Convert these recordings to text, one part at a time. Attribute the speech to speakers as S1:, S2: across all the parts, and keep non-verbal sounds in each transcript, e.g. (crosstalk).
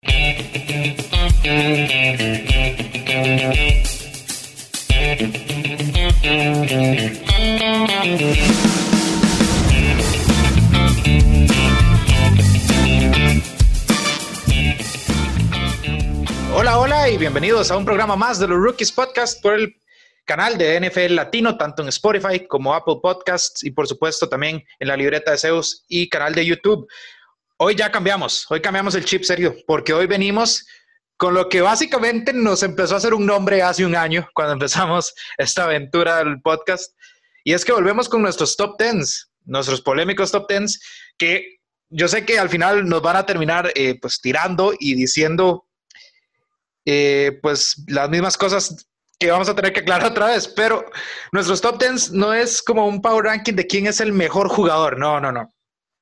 S1: Hola, hola y bienvenidos a un programa más de los Rookies Podcast por el canal de NFL Latino, tanto en Spotify como Apple Podcasts y por supuesto también en la libreta de Zeus y canal de YouTube. Hoy ya cambiamos, hoy cambiamos el chip serio, porque hoy venimos con lo que básicamente nos empezó a hacer un nombre hace un año cuando empezamos esta aventura del podcast. Y es que volvemos con nuestros top tens, nuestros polémicos top tens, que yo sé que al final nos van a terminar eh, pues tirando y diciendo eh, pues las mismas cosas que vamos a tener que aclarar (laughs) otra vez, pero nuestros top tens no es como un power ranking de quién es el mejor jugador, no, no, no.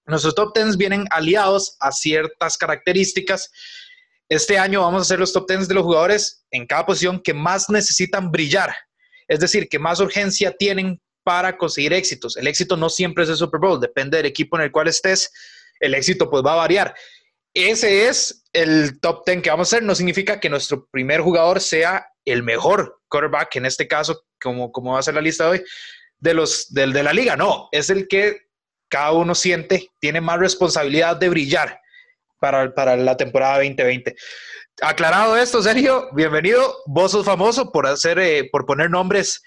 S1: Nuestros top tens vienen aliados a ciertas características. Este año vamos a hacer los top tens de los jugadores en cada posición que más necesitan brillar, es decir, que más urgencia tienen para conseguir éxitos. El éxito no siempre es el Super Bowl, depende del equipo en el cual estés, el éxito pues va a variar. Ese es el top 10 que vamos a hacer. No significa que nuestro primer jugador sea el mejor quarterback, en este caso, como, como va a ser la lista de hoy, de, los, del, de la liga. No, es el que cada uno siente, tiene más responsabilidad de brillar para, para la temporada 2020. Aclarado esto, Sergio, bienvenido. Vos sos famoso por hacer, eh, por poner nombres,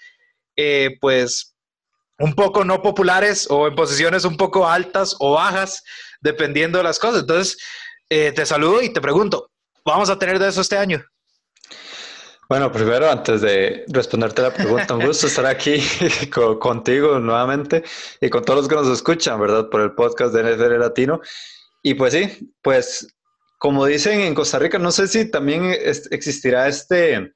S1: eh, pues, un poco no populares o en posiciones un poco altas o bajas, dependiendo de las cosas. Entonces, eh, te saludo y te pregunto, ¿vamos a tener de eso este año?
S2: Bueno, primero, antes de responderte la pregunta, un gusto estar aquí (laughs) contigo nuevamente y con todos los que nos escuchan, ¿verdad? Por el podcast de NFL Latino. Y pues sí, pues como dicen en Costa Rica, no sé si también existirá este,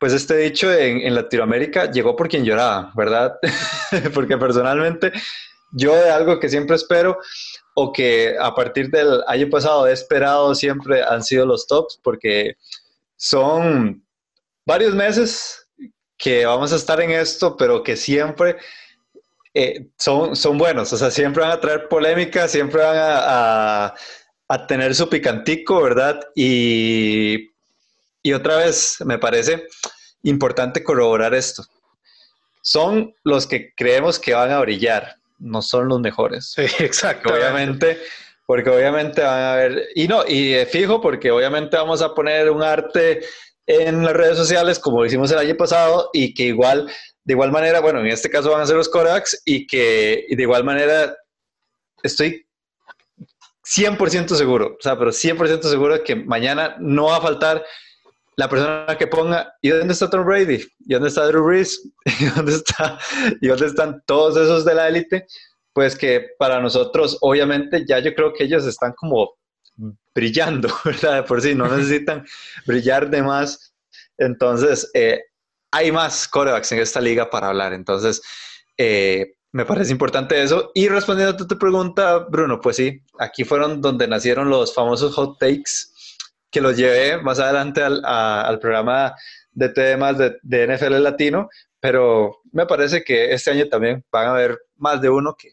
S2: pues este dicho en, en Latinoamérica, llegó por quien lloraba, ¿verdad? (laughs) Porque personalmente yo de algo que siempre espero o que a partir del año pasado he esperado siempre han sido los tops porque son varios meses que vamos a estar en esto, pero que siempre eh, son, son buenos, o sea, siempre van a traer polémica, siempre van a, a, tener su picantico, ¿verdad? Y, y otra vez, me parece importante corroborar esto. Son los que creemos que van a brillar, no son los mejores.
S1: Sí, exacto.
S2: Obviamente, porque obviamente van a ver, y no, y fijo, porque obviamente vamos a poner un arte en las redes sociales, como hicimos el año pasado, y que igual, de igual manera, bueno, en este caso van a ser los Kodaks, y que de igual manera estoy 100% seguro, o sea, pero 100% seguro que mañana no va a faltar la persona que ponga, ¿y dónde está Tom Brady? ¿Y dónde está Drew Brees? (laughs) ¿Y dónde, está, ¿Y dónde están todos esos de la élite? Pues que para nosotros, obviamente, ya yo creo que ellos están como brillando, (laughs) ¿verdad? De por sí, no necesitan brillar de más. Entonces, eh, hay más corebacks en esta liga para hablar. Entonces, eh, me parece importante eso. Y respondiendo a tu pregunta, Bruno, pues sí, aquí fueron donde nacieron los famosos hot takes, que los llevé más adelante al, programa de temas de, NFL Latino, pero me parece que este año también van a haber más de uno que,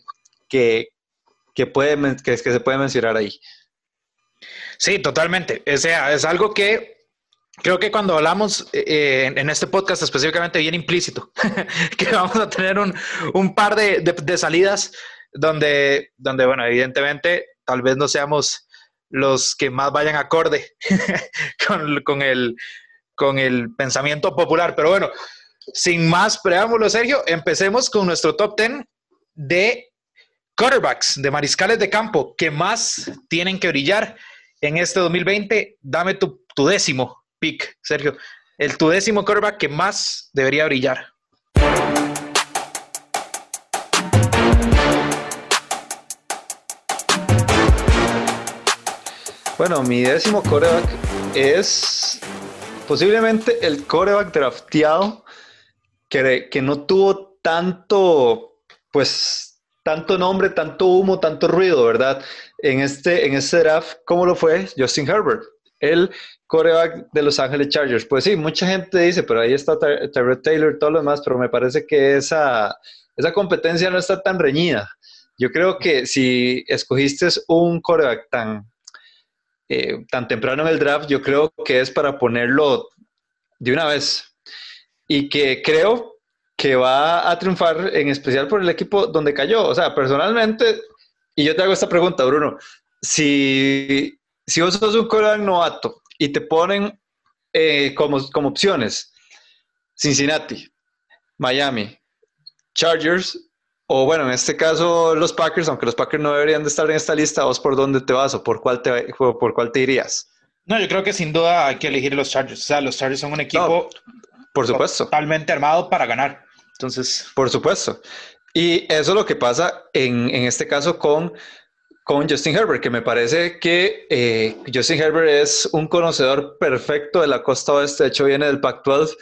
S2: que, que, puede, que se puede mencionar ahí.
S1: Sí, totalmente. O sea, es algo que creo que cuando hablamos eh, en, este podcast específicamente bien implícito, (laughs) que vamos a tener un, par de, salidas donde, donde, bueno, evidentemente tal vez no seamos los que más vayan acorde (laughs) con, con, el, con el pensamiento popular. Pero bueno, sin más preámbulos, Sergio, empecemos con nuestro top 10 de quarterbacks, de mariscales de campo, que más tienen que brillar en este 2020, dame tu, décimo pick, Sergio. El tu décimo quarterback que más debería brillar.
S2: Bueno, mi décimo coreback es posiblemente el coreback drafteado que, que no tuvo tanto, pues, tanto nombre, tanto humo, tanto ruido, ¿verdad? En este, en este draft, ¿cómo lo fue Justin Herbert? El coreback de Los Ángeles Chargers. Pues sí, mucha gente dice, pero ahí está Tyrod Taylor y todo lo demás, pero me parece que esa, esa competencia no está tan reñida. Yo creo que si escogiste un coreback tan eh, tan temprano en el draft, yo creo que es para ponerlo de una vez. Y que creo que va a triunfar, en especial por el equipo donde cayó. O sea, personalmente, y yo te hago esta pregunta, Bruno, si, si vos sos un coreback novato y te ponen eh, como, como opciones Cincinnati, Miami, Chargers, o bueno, en este caso los Packers, aunque los Packers no deberían de estar en esta lista, ¿vos por dónde te vas o por cuál te, por cuál te irías?
S1: No, yo creo que sin duda hay que elegir los Chargers. O sea, los Chargers son un equipo
S2: por supuesto.
S1: totalmente armado para ganar. Entonces.
S2: Por supuesto. Y eso es lo que pasa en, en este caso con, con Justin Herbert, que me parece que eh, Justin Herbert es un conocedor perfecto de la costa oeste. De hecho, viene del Pac-12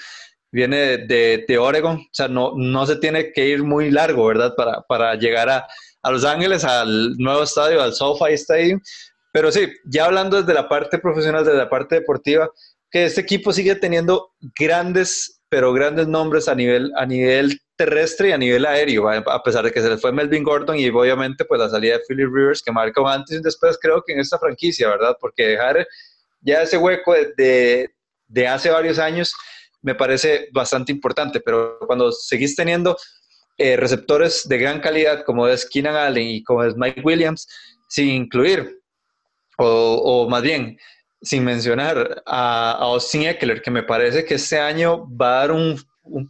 S2: viene de, de, Oregon, o sea, no, no se tiene que ir muy largo, ¿verdad? Para, para llegar a, a, Los Ángeles, al nuevo estadio, al SoFi Stadium. Pero sí, ya hablando desde la parte profesional, desde la parte deportiva, que este equipo sigue teniendo grandes, pero grandes nombres a nivel, a nivel terrestre y a nivel aéreo, a pesar de que se les fue Melvin Gordon y obviamente pues la salida de Philip Rivers, que marca un antes y después creo que en esta franquicia, ¿verdad? Porque dejar ya ese hueco de, de hace varios años, me parece bastante importante, pero cuando seguís teniendo eh, receptores de gran calidad como es Keenan Allen y como es Mike Williams, sin incluir, o, más bien, sin mencionar a, Austin Eckler, que me parece que este año va a dar un,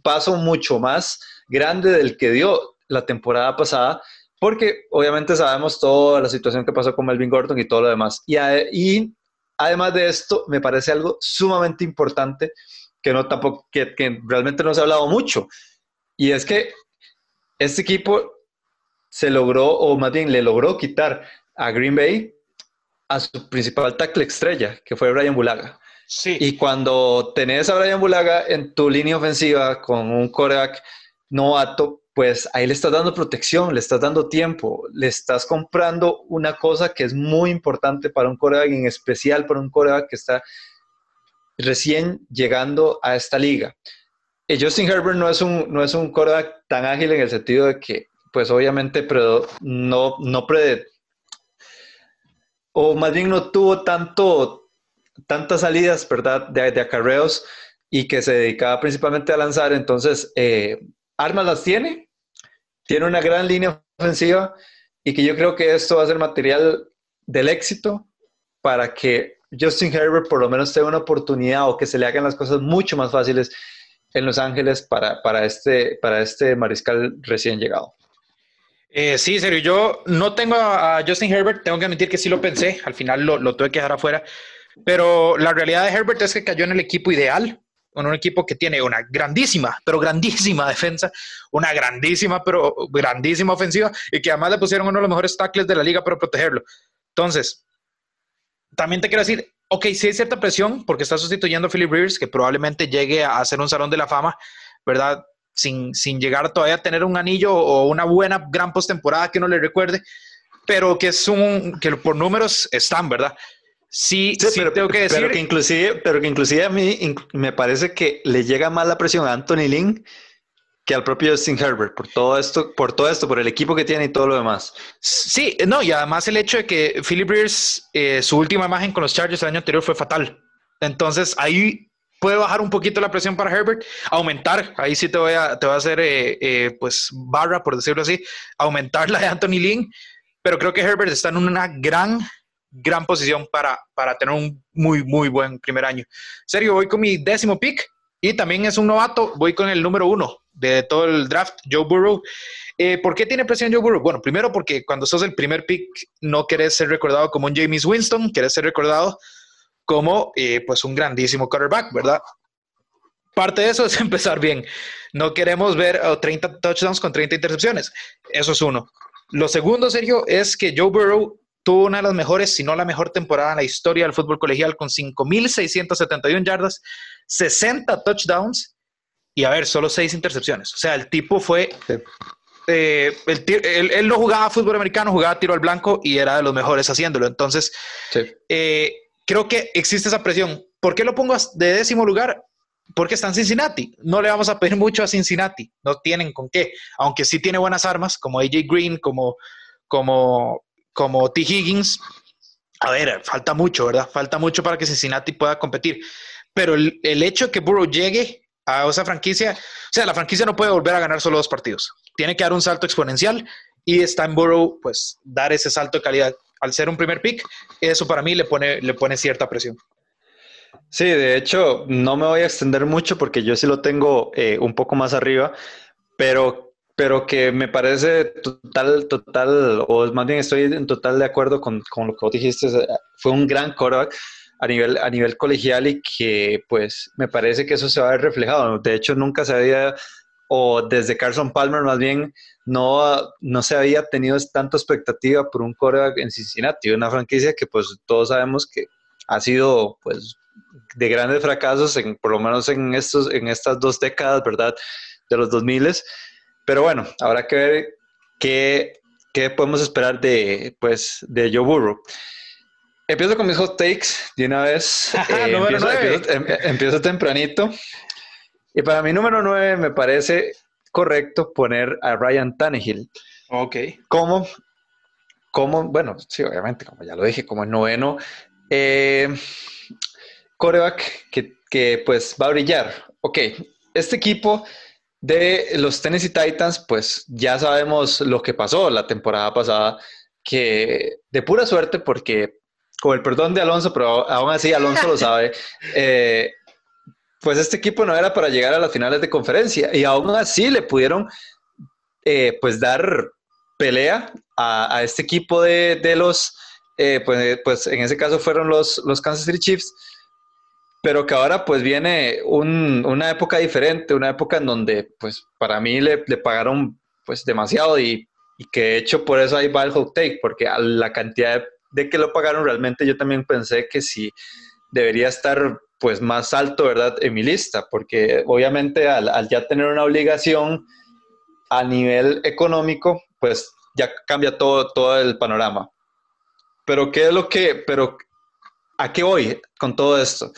S2: paso mucho más grande del que dio la temporada pasada, porque obviamente sabemos toda la situación que pasó con Melvin Gordon y todo lo demás. Y, y además de esto, me parece algo sumamente importante que, no, tampoco, que, que realmente no se ha hablado mucho. Y es que este equipo se logró, o más bien le logró quitar a Green Bay a su principal tackle estrella, que fue Brian Bulaga. Sí. Y cuando tenés a Brian Bulaga en tu línea ofensiva con un coreback novato, pues ahí le estás dando protección, le estás dando tiempo, le estás comprando una cosa que es muy importante para un coreback, en especial para un coreback que está recién llegando a esta liga. Eh, Justin Herbert no es un, no es un quarterback tan ágil en el sentido de que, pues obviamente, pero no, no o más bien no tuvo tanto, tantas salidas, ¿verdad?, de, de acarreos y que se dedicaba principalmente a lanzar. Entonces, eh, armas las tiene, tiene una gran línea ofensiva y que yo creo que esto va a ser material del éxito para que Justin Herbert por lo menos tenga una oportunidad o que se le hagan las cosas mucho más fáciles en Los Ángeles para, para, este, para este mariscal recién llegado.
S1: Eh, sí, serio, yo no tengo a Justin Herbert, tengo que admitir que sí lo pensé, al final lo, lo tuve que dejar afuera, pero la realidad de Herbert es que cayó en el equipo ideal, con un equipo que tiene una grandísima, pero grandísima defensa, una grandísima, pero grandísima ofensiva, y que además le pusieron uno de los mejores tackles de la liga para protegerlo. Entonces, también te quiero decir, ok, sí hay cierta presión porque está sustituyendo a Philip Rivers, que probablemente llegue a ser un salón de la fama, ¿verdad? Sin, sin llegar todavía a tener un anillo o una buena gran postemporada que no le recuerde, pero que es un, que por números están, ¿verdad? Sí, sí, pero, tengo que decir.
S2: Pero que inclusive, pero que inclusive a mí me parece que le llega más la presión a Anthony Lynn que al propio Justin Herbert por todo esto, por todo esto, por el equipo que tiene y todo lo demás.
S1: Sí, no, y además el hecho de que Philip Rivers, eh, su última imagen con los Chargers el año anterior fue fatal. Entonces ahí puede bajar un poquito la presión para Herbert, aumentar, ahí sí te voy a, te voy a hacer eh, eh, pues barra, por decirlo así, aumentar la de Anthony Lynn, pero creo que Herbert está en una gran, gran posición para, para tener un muy, muy buen primer año. Serio, voy con mi décimo pick y también es un novato, voy con el número uno, de todo el draft, Joe Burrow. Eh, ¿Por qué tiene presión Joe Burrow? Bueno, primero porque cuando sos el primer pick no querés ser recordado como un James Winston, querés ser recordado como eh, pues un grandísimo quarterback, ¿verdad? Parte de eso es (laughs) empezar bien. No queremos ver 30 touchdowns con 30 intercepciones. Eso es uno. Lo segundo, Sergio, es que Joe Burrow tuvo una de las mejores, si no la mejor temporada en la historia del fútbol colegial con 5.671 yardas, 60 touchdowns y a ver, solo seis intercepciones. O sea, el tipo fue... Eh, él, no jugaba fútbol americano, jugaba tiro al blanco y era de los mejores haciéndolo. Entonces, eh, creo que existe esa presión. ¿Por qué lo pongo de décimo lugar? Porque está en Cincinnati. No le vamos a pedir mucho a Cincinnati. No tienen con qué. Aunque sí tiene buenas armas, como AJ Green, como, como, como T. Higgins. a ver, falta mucho, ¿verdad? Falta mucho para que Cincinnati pueda competir. Pero el, hecho de que Burrow llegue a esa franquicia, o sea, la franquicia no puede volver a ganar solo dos partidos. Tiene que dar un salto exponencial y está en Burrow, pues, dar ese salto de calidad. Al ser un primer pick, eso para mí le pone, le pone cierta presión.
S2: Sí, de hecho, no me voy a extender mucho porque yo sí lo tengo eh, un poco más arriba, pero, pero que me parece total, total, o más bien estoy en total de acuerdo con, con lo que vos dijiste. Fue un gran quarterback a nivel, a nivel colegial y que pues me parece que eso se va a ver reflejado. De hecho, nunca se había, o desde Carson Palmer más bien, no, no se había tenido tanta expectativa por un quarterback en Cincinnati, una franquicia que pues todos sabemos que ha sido pues de grandes fracasos, en, por lo menos en, estos, en estas dos décadas, ¿verdad? De los 2000. Pero bueno, habrá que ver qué, qué podemos esperar de, pues, de Joe Burrow. Empiezo con mis hot takes de una vez. (laughs) Eh, em, empiezo, tempranito. Y para mi número 9 me parece correcto poner a Ryan Tannehill.
S1: Ok.
S2: Como, como, bueno, sí, obviamente, como ya lo dije, como el noveno eh, coreback que, que pues va a brillar. Ok, este equipo de los Tennessee Titans, pues ya sabemos lo que pasó la temporada pasada, que de pura suerte, porque con el perdón de Alonso, pero aún así Alonso lo sabe, (laughs) eh, pues este equipo no era para llegar a las finales de conferencia y aún así le pudieron eh, pues dar pelea a, este equipo de, los, eh, pues, pues, en ese caso fueron los, los Kansas City Chiefs, pero que ahora pues viene una época diferente, una época en donde pues para mí le, pagaron pues demasiado y, que de hecho por eso ahí va el hot take, porque la cantidad de que lo pagaron, realmente yo también pensé que sí debería estar pues más alto, ¿verdad? En mi lista, porque obviamente al, ya tener una obligación a nivel económico, pues ya cambia todo, todo el panorama. Pero ¿qué es lo que, pero a qué voy con todo esto?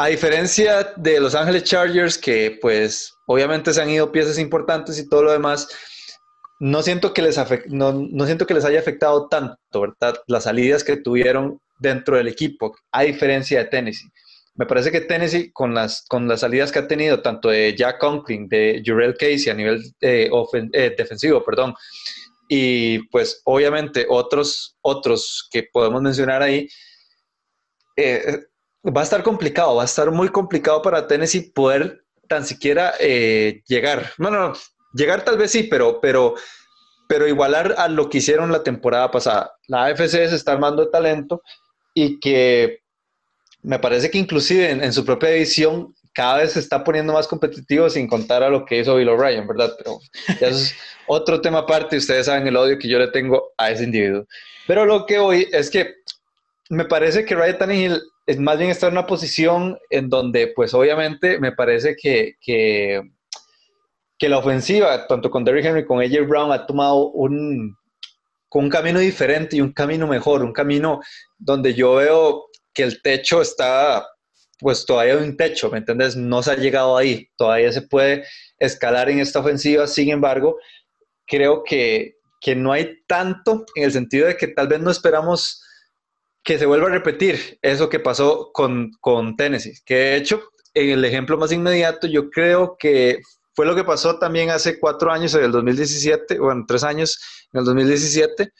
S2: A diferencia de Los Ángeles Chargers, que pues obviamente se han ido piezas importantes y todo lo demás, no siento que les no, siento que les haya afectado tanto, ¿verdad? Las salidas que tuvieron dentro del equipo, a diferencia de Tennessee. Me parece que Tennessee, con las, con las salidas que ha tenido, tanto de Jack Conklin, de Jurel Casey a nivel eh, eh, defensivo, perdón, y pues obviamente otros, otros que podemos mencionar ahí, eh, va a estar complicado, va a estar muy complicado para Tennessee poder tan siquiera llegar. No, no, no, Llegar tal vez sí, pero, pero, pero igualar a lo que hicieron la temporada pasada. La AFC se está armando de talento y que me parece que inclusive en, su propia edición cada vez se está poniendo más competitivo sin contar a lo que hizo Bill O'Brien, ¿verdad? Pero eso es (laughs) otro tema aparte, ustedes saben el odio que yo le tengo a ese individuo. Pero lo que hoy es que me parece que Ryan Tannehill es más bien está en una posición en donde, pues obviamente, me parece que, que que la ofensiva, tanto con Derrick Henry como AJ Brown, ha tomado un, un camino diferente y un camino mejor, un camino donde yo veo que el techo está, pues todavía hay un techo, ¿me entiendes? No se ha llegado ahí, todavía se puede escalar en esta ofensiva, sin embargo, creo que, que no hay tanto en el sentido de que tal vez no esperamos que se vuelva a repetir eso que pasó con, con Tennessee, que de hecho, en el ejemplo más inmediato, yo creo que fue lo que pasó también hace cuatro años, en el 2017, bueno, tres años, en el 2017,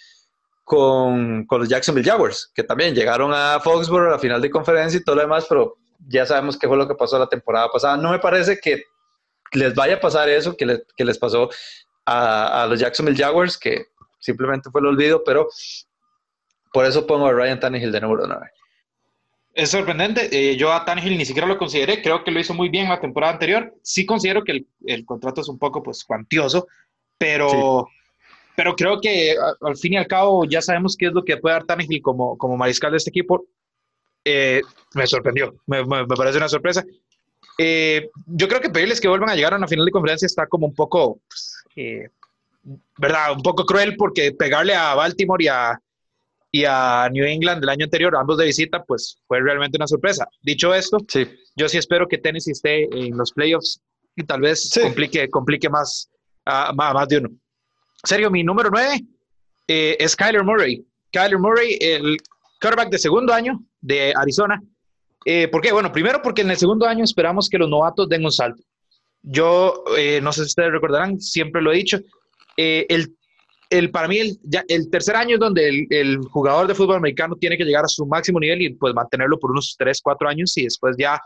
S2: con, con los Jacksonville Jaguars, que también llegaron a Foxborough a la final de conferencia y todo lo demás, pero ya sabemos qué fue lo que pasó la temporada pasada. No me parece que les vaya a pasar eso que, que les pasó a, a, los Jacksonville Jaguars, que simplemente fue el olvido, pero por eso pongo a Ryan Tannehill de número 9.
S1: Es sorprendente. Eh, yo a Tannehill ni siquiera lo consideré. Creo que lo hizo muy bien la temporada anterior. Sí considero que el, contrato es un poco pues cuantioso, pero, pero creo que al fin y al cabo ya sabemos qué es lo que puede dar Tannehill como, como mariscal de este equipo. Eh, me sorprendió. Me, parece una sorpresa. Eh, yo creo que pedirles que vuelvan a llegar a una final de conferencia está como un poco, pues, ¿verdad? Un poco cruel porque pegarle a Baltimore y a, y a New England del año anterior, ambos de visita, pues fue realmente una sorpresa. Dicho esto, sí. yo sí espero que Tennessee esté en los playoffs y tal vez complique, complique más a más de uno. Serio, mi número nueve eh, es Kyler Murray. Kyler Murray, el quarterback de segundo año de Arizona. Eh, ¿Por qué? Bueno, primero porque en el segundo año esperamos que los novatos den un salto. Yo, eh, no sé si ustedes recordarán, siempre lo he dicho, eh, el, el, para mí el, tercer año es donde el, jugador de fútbol americano tiene que llegar a su máximo nivel y pues mantenerlo por unos 3, 4 años y después ya,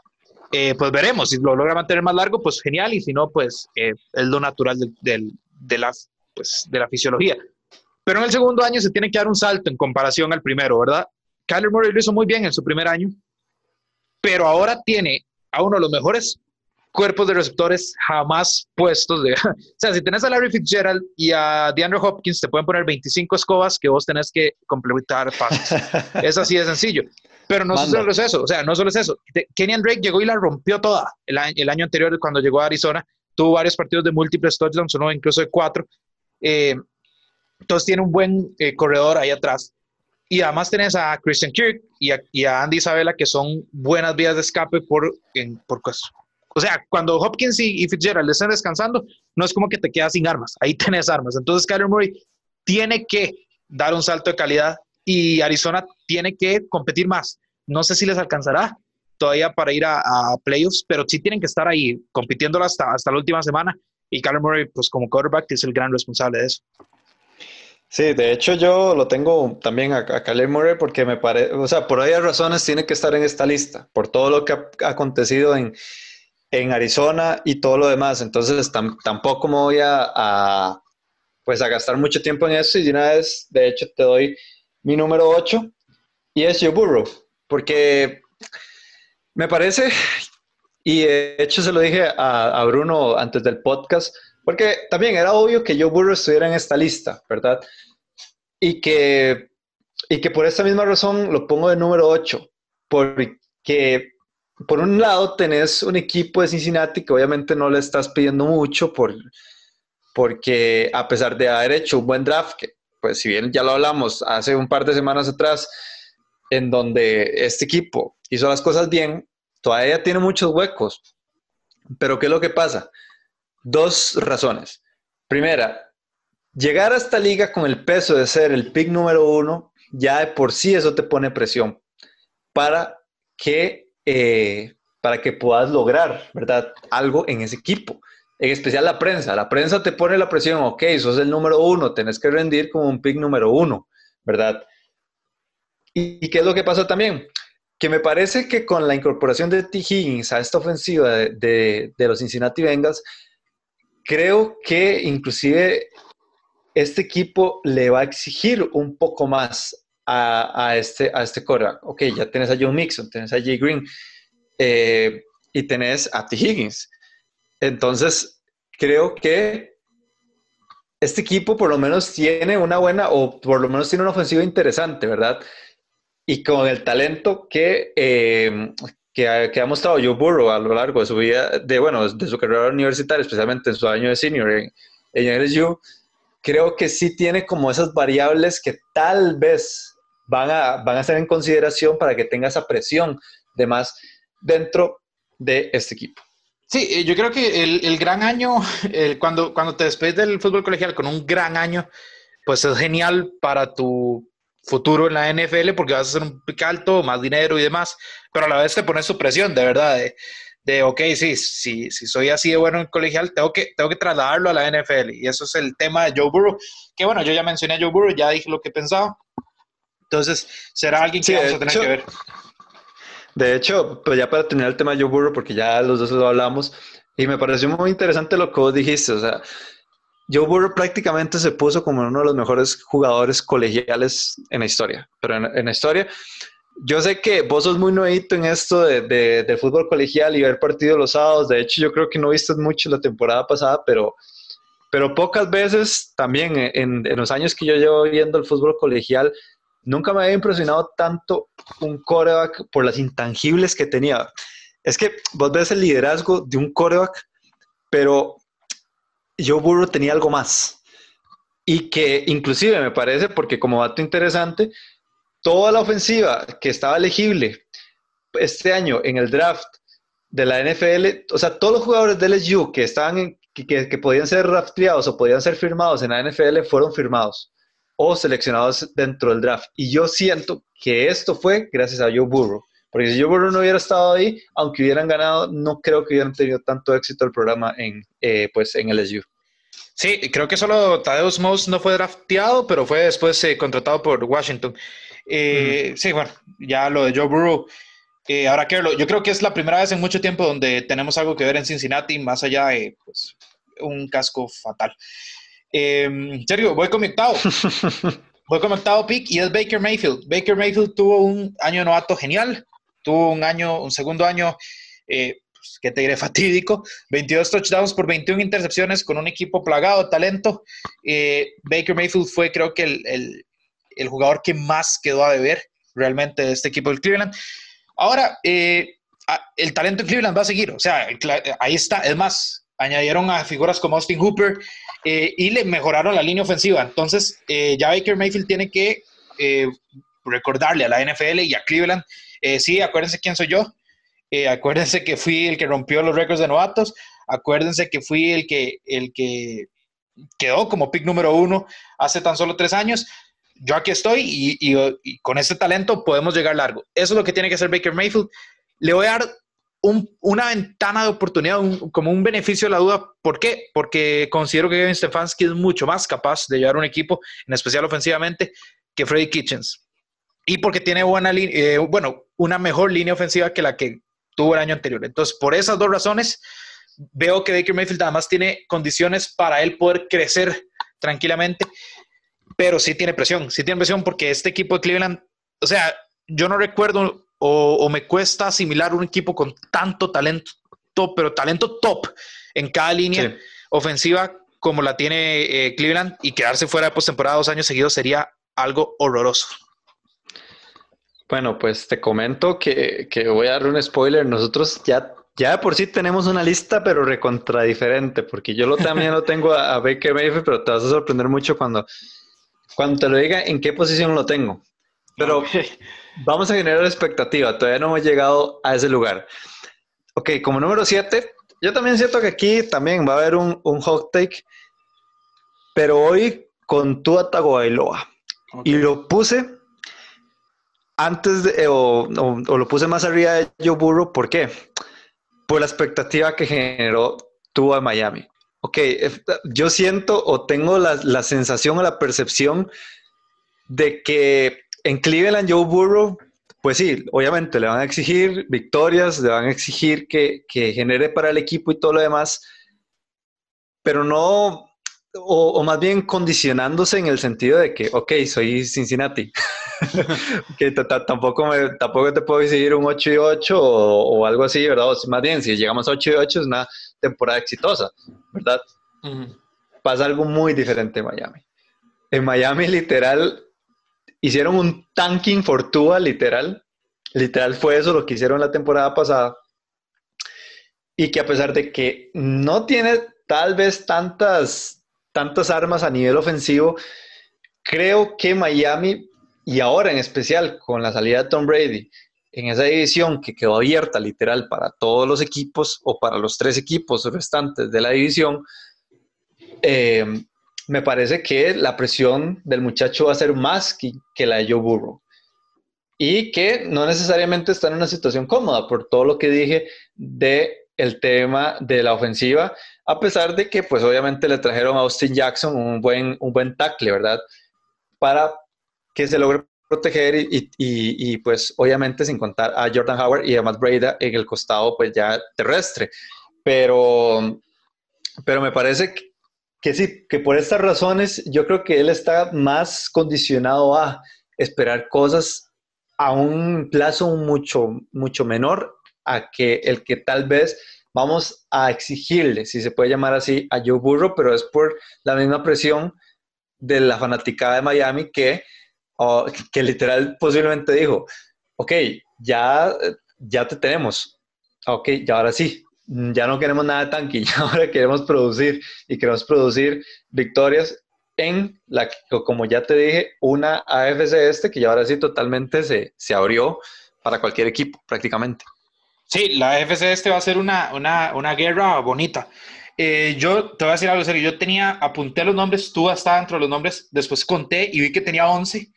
S1: eh, pues veremos, si lo logra mantener más largo, pues genial y si no, pues eh, es lo natural del, de, la, pues, de la fisiología. Pero en el segundo año se tiene que dar un salto en comparación al primero, ¿verdad? Kyler Murray lo hizo muy bien en su primer año, pero ahora tiene a uno de los mejores cuerpos de receptores jamás puestos. De, (laughs) o sea, si tenés a Larry Fitzgerald y a DeAndre Hopkins, te pueden poner 25 escobas que vos tenés que complementar fácil. (laughs) es así de sencillo. Pero no solo es eso, o sea, no solo es eso. Kenyan Drake llegó y la rompió toda el año, el año anterior cuando llegó a Arizona. Tuvo varios partidos de múltiples touchdowns, uno incluso de cuatro. Eh, entonces tiene un buen eh, corredor ahí atrás. Y además tenés a Christian Kirk y a, y a, Andy Isabella, que son buenas vías de escape por, en, por, o sea, cuando Hopkins y, Fitzgerald están descansando, no es como que te quedas sin armas, ahí (laughs) tenés armas. Entonces, Kyler Murray tiene que dar un salto de calidad y Arizona tiene que competir más. No sé si les alcanzará todavía para ir a, playoffs, pero sí tienen que estar ahí compitiendo hasta, hasta la última semana. Y Kyler Murray, pues como quarterback, es el gran responsable de eso.
S2: Sí, de hecho yo lo tengo también a, a Kyler Murray porque me parece, o sea, por varias razones tiene que estar en esta lista, por todo lo que ha acontecido en, en Arizona y todo lo demás. Entonces tam, tampoco me voy a, a, pues a gastar mucho tiempo en eso y de una vez, de hecho, te doy mi número 8 y es Joe Burrow, porque me parece, y de hecho se lo dije a, a, Bruno antes del podcast, porque también era obvio que Joe Burrow estuviera en esta lista, ¿verdad? Y que, y que por esta misma razón lo pongo de número 8, porque por un lado tenés un equipo de Cincinnati que obviamente no le estás pidiendo mucho por, porque a pesar de haber hecho un buen draft, que pues si bien ya lo hablamos hace un par de semanas atrás, en donde este equipo hizo las cosas bien, todavía tiene muchos huecos. Pero ¿qué es lo que pasa? Dos razones. Primera, llegar a esta liga con el peso de ser el pick número uno, ya de por sí eso te pone presión para que eh, para que puedas lograr, ¿verdad? Algo en ese equipo. En especial la prensa. La prensa te pone la presión, ok, sos el número uno, tenés que rendir como un pick número uno, ¿verdad? ¿Y, y qué es lo que pasa también? Que me parece que con la incorporación de T. Higgins a esta ofensiva de, de, de los Cincinnati Bengals, creo que inclusive este equipo le va a exigir un poco más a, a, este, a este quarterback. Ok, ya tenés a Joe Mixon, tenés a Jay Green eh, y tenés a T. Higgins. Entonces, creo que este equipo por lo menos tiene una buena, o por lo menos tiene una ofensiva interesante, ¿verdad? Y con el talento que, eh, que, ha, que, ha, mostrado Joe Burrow a lo largo de su vida, de, bueno, de su carrera universitaria, especialmente en su año de senior en, en LSU, creo que sí tiene como esas variables que tal vez van a, van a ser en consideración para que tenga esa presión de más dentro de este equipo.
S1: Sí, eh, yo creo que el, el gran año, (laughs) cuando, cuando te despedes del fútbol colegial con un gran año, pues es genial para tu futuro en la NFL porque vas a hacer un pick alto, más dinero y demás, pero a la vez te pones su presión, de verdad, de, de ok, sí, sí, si soy así de bueno en colegial, tengo que, tengo que trasladarlo a la NFL. Y eso es el tema de Joe Burrow, que bueno, yo ya mencioné a Joe Burrow, ya dije lo que pensaba. Entonces, será alguien que sí, vamos a tener hecho, que ver.
S2: De hecho, pues ya para terminar el tema de Joe Burrow, porque ya los dos lo hablamos, y me pareció muy interesante lo que vos dijiste, o sea, Joe Burrow prácticamente se puso como uno de los mejores jugadores colegiales en la historia, pero en, en la historia, yo sé que vos sos muy nuevito en esto de, de, de, fútbol colegial y ver partidos los sábados, de hecho yo creo que no viste mucho la temporada pasada, pero, pero pocas veces también en, en los años que yo llevo viendo el fútbol colegial, nunca me había impresionado tanto un coreback por las intangibles que tenía. Es que vos ves el liderazgo de un coreback, pero Joe Burrow tenía algo más. Y que inclusive me parece, porque como dato interesante, toda la ofensiva que estaba elegible este año en el draft de la NFL, o sea, todos los jugadores de LSU que estaban que, que, podían ser drafteados o podían ser firmados en la NFL fueron firmados o seleccionados dentro del draft. Y yo siento que esto fue gracias a Joe Burrow. Porque si Joe Burrow no hubiera estado ahí, aunque hubieran ganado, no creo que hubieran tenido tanto éxito el programa en, eh, pues en LSU.
S1: Sí, creo que solo Tadeusz Moss no fue drafteado, pero fue después eh, contratado por Washington. Eh, sí, bueno, ya lo de Joe Burrow. ahora que yo creo que es la primera vez en mucho tiempo donde tenemos algo que ver en Cincinnati, más allá de pues, un casco fatal. En serio, voy con mi octavo. (laughs) voy con mi octavo pick y es Baker Mayfield. Baker Mayfield tuvo un año novato genial, tuvo un año, un segundo año eh, pues, ¿qué te diré? (laughs) Fatídico. 22 touchdowns por 21 intercepciones con un equipo plagado de talento. Eh, Baker Mayfield fue, creo que, el, el, jugador que más quedó a deber realmente de este equipo del Cleveland. Ahora, eh, el talento en Cleveland va a seguir. O sea, ahí está. Es más, añadieron a figuras como Austin Hooper eh, y le mejoraron la línea ofensiva. Entonces, ya Baker Mayfield tiene que recordarle a la NFL y a Cleveland, sí, acuérdense quién soy yo eh, acuérdense que fui el que rompió los récords de novatos. Acuérdense que fui el que, el que quedó como pick número uno hace tan solo tres años. Yo aquí estoy y, con este talento podemos llegar largo. Eso es lo que tiene que hacer Baker Mayfield. Le voy a dar una ventana de oportunidad, como un beneficio de la duda. ¿Por qué? Porque considero que Kevin Stefanski es mucho más capaz de llevar un equipo, en especial ofensivamente, que Freddy Kitchens. Y porque tiene buena eh, bueno, una mejor línea ofensiva que la que tuvo el año anterior. Entonces, por esas dos razones, veo que Baker Mayfield además tiene condiciones para él poder crecer tranquilamente, pero sí tiene presión, sí tiene presión porque este equipo de Cleveland, o sea, yo no recuerdo o, me cuesta asimilar un equipo con tanto talento top, pero talento top en cada línea ofensiva como la tiene eh, Cleveland y quedarse fuera de postemporada dos años seguidos sería algo horroroso.
S2: Bueno, pues te comento que, voy a dar un spoiler. Nosotros ya, ya por sí tenemos una lista, pero recontra diferente, porque yo lo, también lo tengo a, Baker Mayfield, pero te vas a sorprender mucho cuando, cuando te lo diga en qué posición lo tengo. Pero (laughs) vamos a generar expectativa. Todavía no hemos llegado a ese lugar. Ok, como número 7, yo también siento que aquí también va a haber un, un hot take, pero hoy con tu Tagovailoa. Y lo puse antes de, o, lo puse más arriba de Joe Burrow, ¿por qué? Por la expectativa que generó tú a Miami. Ok, yo siento o tengo la, la sensación o la percepción de que en Cleveland Joe Burrow, pues sí, obviamente le van a exigir victorias, le van a exigir que, que genere para el equipo y todo lo demás, pero no, o, más bien condicionándose en el sentido de que, ok, soy Cincinnati, (laughs) que tampoco, me, tampoco te puedo decidir un 8 y 8 o, algo así, ¿verdad? O más bien, si llegamos a 8 y 8 es una temporada exitosa, ¿verdad? Pasa algo muy diferente en Miami. En Miami, literal, hicieron un tanking fortuna, literal. Literal fue eso lo que hicieron la temporada pasada. Y que a pesar de que no tiene tal vez tantas tantas armas a nivel ofensivo, creo que Miami, y ahora en especial con la salida de Tom Brady, en esa división que quedó abierta literal para todos los equipos o para los tres equipos restantes de la división, eh, me parece que la presión del muchacho va a ser más que, que, la de Joe Burrow. Y que no necesariamente está en una situación cómoda por todo lo que dije de tema de la ofensiva a pesar de que pues obviamente le trajeron a Austin Jackson un buen, un buen tackle, ¿verdad? Para que se logre proteger y, pues obviamente sin contar a Jordan Howard y a Matt Breda en el costado pues ya terrestre. Pero, pero me parece que, sí, que por estas razones yo creo que él está más condicionado a esperar cosas a un plazo mucho, mucho menor a que el que tal vez vamos a exigirle, si se puede llamar así, a Joe Burrow, pero es por la misma presión de la fanaticada de Miami que, oh, que literal posiblemente dijo, ok, ya, ya te tenemos, ok, ya ahora sí, ya no queremos nada de ya (laughs) ahora queremos producir y queremos producir victorias en la como ya te dije, una AFC este que ya ahora sí totalmente se, se abrió para cualquier equipo prácticamente.
S1: Sí, la FC este va a ser una, una, una guerra bonita. eh, yo te voy a decir algo serio. Yo tenía, apunté los nombres, tú estaba dentro de los nombres, después conté y vi que tenía 11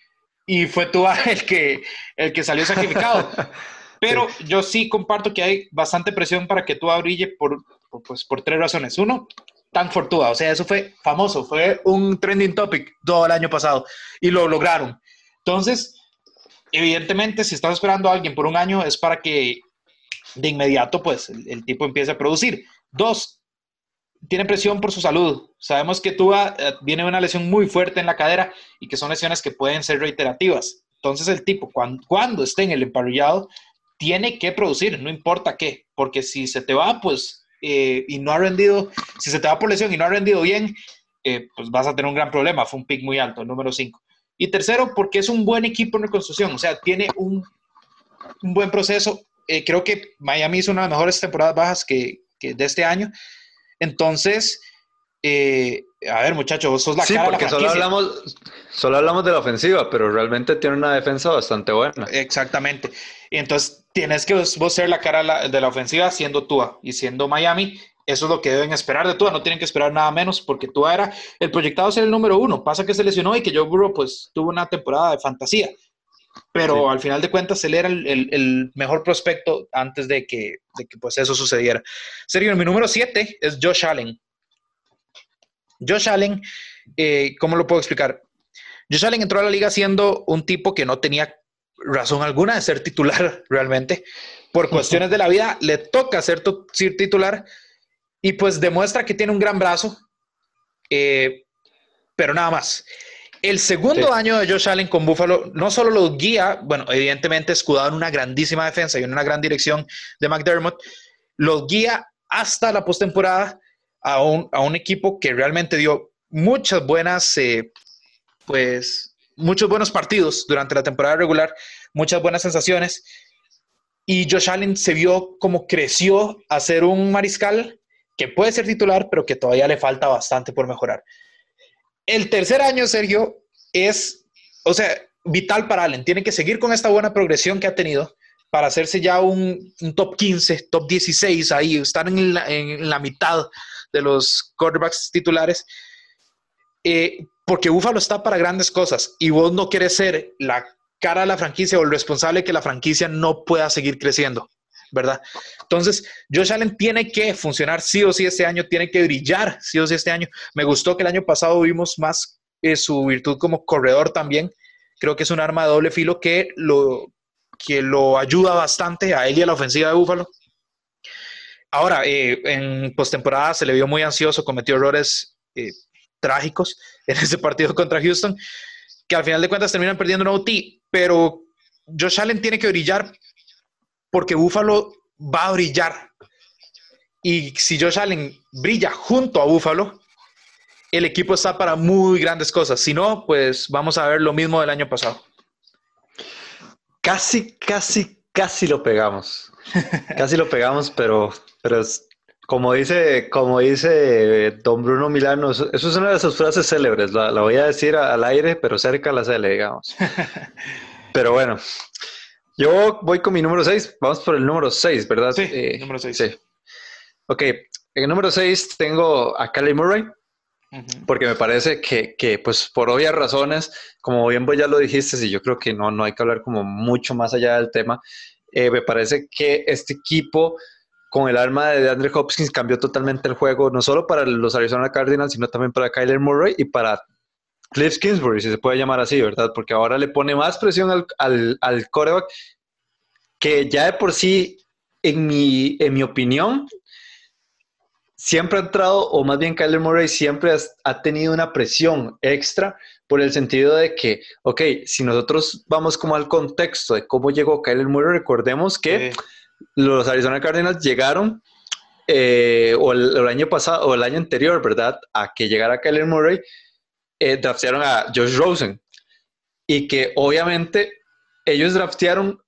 S1: y fue tú (laughs) el que, el que salió sacrificado. (laughs) Pero yo sí comparto que hay bastante presión para que tú brille por, pues, por tres razones. Uno, tan fortuda, o sea, eso fue famoso, fue un trending topic todo el año pasado y lo lograron. Entonces, evidentemente, si estás esperando a alguien por un año es para que de inmediato, pues, el, tipo empiece a producir. Dos, tiene presión por su salud. Sabemos que Tua eh, viene una lesión muy fuerte en la cadera y que son lesiones que pueden ser reiterativas. Entonces el tipo, cuando, cuando esté en el emparrillado, tiene que producir, no importa qué, porque si se te va, pues, eh, y no ha rendido, si se te va por lesión y no ha rendido bien, eh, pues vas a tener un gran problema. Fue un pick muy alto, el número 5. Y tercero, porque es un buen equipo en reconstrucción, o sea, tiene un, un buen proceso. Eh, creo que Miami hizo una de las mejores temporadas bajas que, que de este año. Entonces, eh, a ver, muchachos, vos sos la
S2: sí, porque solo hablamos, solo hablamos de la ofensiva, pero realmente tiene una defensa bastante buena.
S1: Exactamente. Entonces tienes que vos, ser la cara de la ofensiva siendo Tua y siendo Miami. Eso es lo que deben esperar de Tua, no tienen que esperar nada menos porque Tua era el proyectado ser el número uno. Pasa que se lesionó y que Joe Burrow pues tuvo una temporada de fantasía, pero al final de cuentas él era el, mejor prospecto antes de que, de que, pues eso sucediera. Sergio, mi número siete es Josh Allen. Josh Allen, eh, ¿cómo lo puedo explicar? Josh Allen entró a la liga siendo un tipo que no tenía razón alguna de ser titular (laughs) realmente. Por cuestiones de la vida, le toca ser, ser titular y pues demuestra que tiene un gran brazo, eh, pero nada más. El segundo año de Josh Allen con Buffalo no solo lo guía, bueno, evidentemente escudado en una grandísima defensa y en una gran dirección de McDermott, lo guía hasta la postemporada a un, a un equipo que realmente dio muchas buenas, eh, pues, muchos buenos partidos durante la temporada regular, muchas buenas sensaciones. Y Josh Allen se vio como creció a ser un mariscal que puede ser titular, pero que todavía le falta bastante por mejorar. El tercer año, Sergio, es, o sea, vital para Allen. Tiene que seguir con esta buena progresión que ha tenido para hacerse ya un, top 15, top 16 ahí, estar en la, mitad de los quarterbacks titulares. Eh, porque Búfalo está para grandes cosas y vos no quieres ser la cara de la franquicia o el responsable que la franquicia no pueda seguir creciendo. ¿verdad? Entonces, Josh Allen tiene que funcionar sí o sí este año, tiene que brillar sí o sí este año. Me gustó que el año pasado vimos más eh, su virtud como corredor también. Creo que es un arma de doble filo que lo, que lo ayuda bastante a él y a la ofensiva de Búfalo. Ahora, eh, en postemporada se le vio muy ansioso, cometió errores eh, trágicos (laughs) en ese partido contra Houston, que al final de cuentas terminan perdiendo un OT, pero Josh Allen tiene que brillar porque Buffalo va a brillar. Y si Josh Allen brilla junto a Buffalo, el equipo está para muy grandes cosas. Si no, pues vamos a ver lo mismo del año pasado.
S2: Casi, casi, casi lo pegamos. Casi lo pegamos, pero, pero como dice, como dice don Bruno Milano, eso, es una de sus frases célebres. La, la voy a decir al aire, pero cerca a la cele, digamos. (laughs) pero bueno, yo voy con mi número 6. Vamos por el número 6, ¿verdad?
S1: Sí, eh, número 6. Sí.
S2: Ok, en el número 6 tengo a Kelly Murray, porque me parece que, que, pues por obvias razones, como bien vos ya lo dijiste, y yo creo que no, no hay que hablar como mucho más allá del tema, eh, me parece que este equipo con el arma de Andre Hopkins cambió totalmente el juego, no solo para los Arizona Cardinals, sino también para Kyler Murray y para Cliff Kingsbury, si se puede llamar así, ¿verdad? Porque ahora le pone más presión al, al, al coreback que ya de por sí, en mi, en mi opinión, siempre ha entrado, o más bien Kyler Murray siempre ha, tenido una presión extra por el sentido de que, ok, si nosotros vamos como al contexto de cómo llegó Kyler Murray, recordemos que los Arizona Cardinals llegaron eh, o el, año pasado o el año anterior, ¿verdad? A que llegara Kyler Murray, eh, draftearon a Josh Rosen y que obviamente ellos draftearon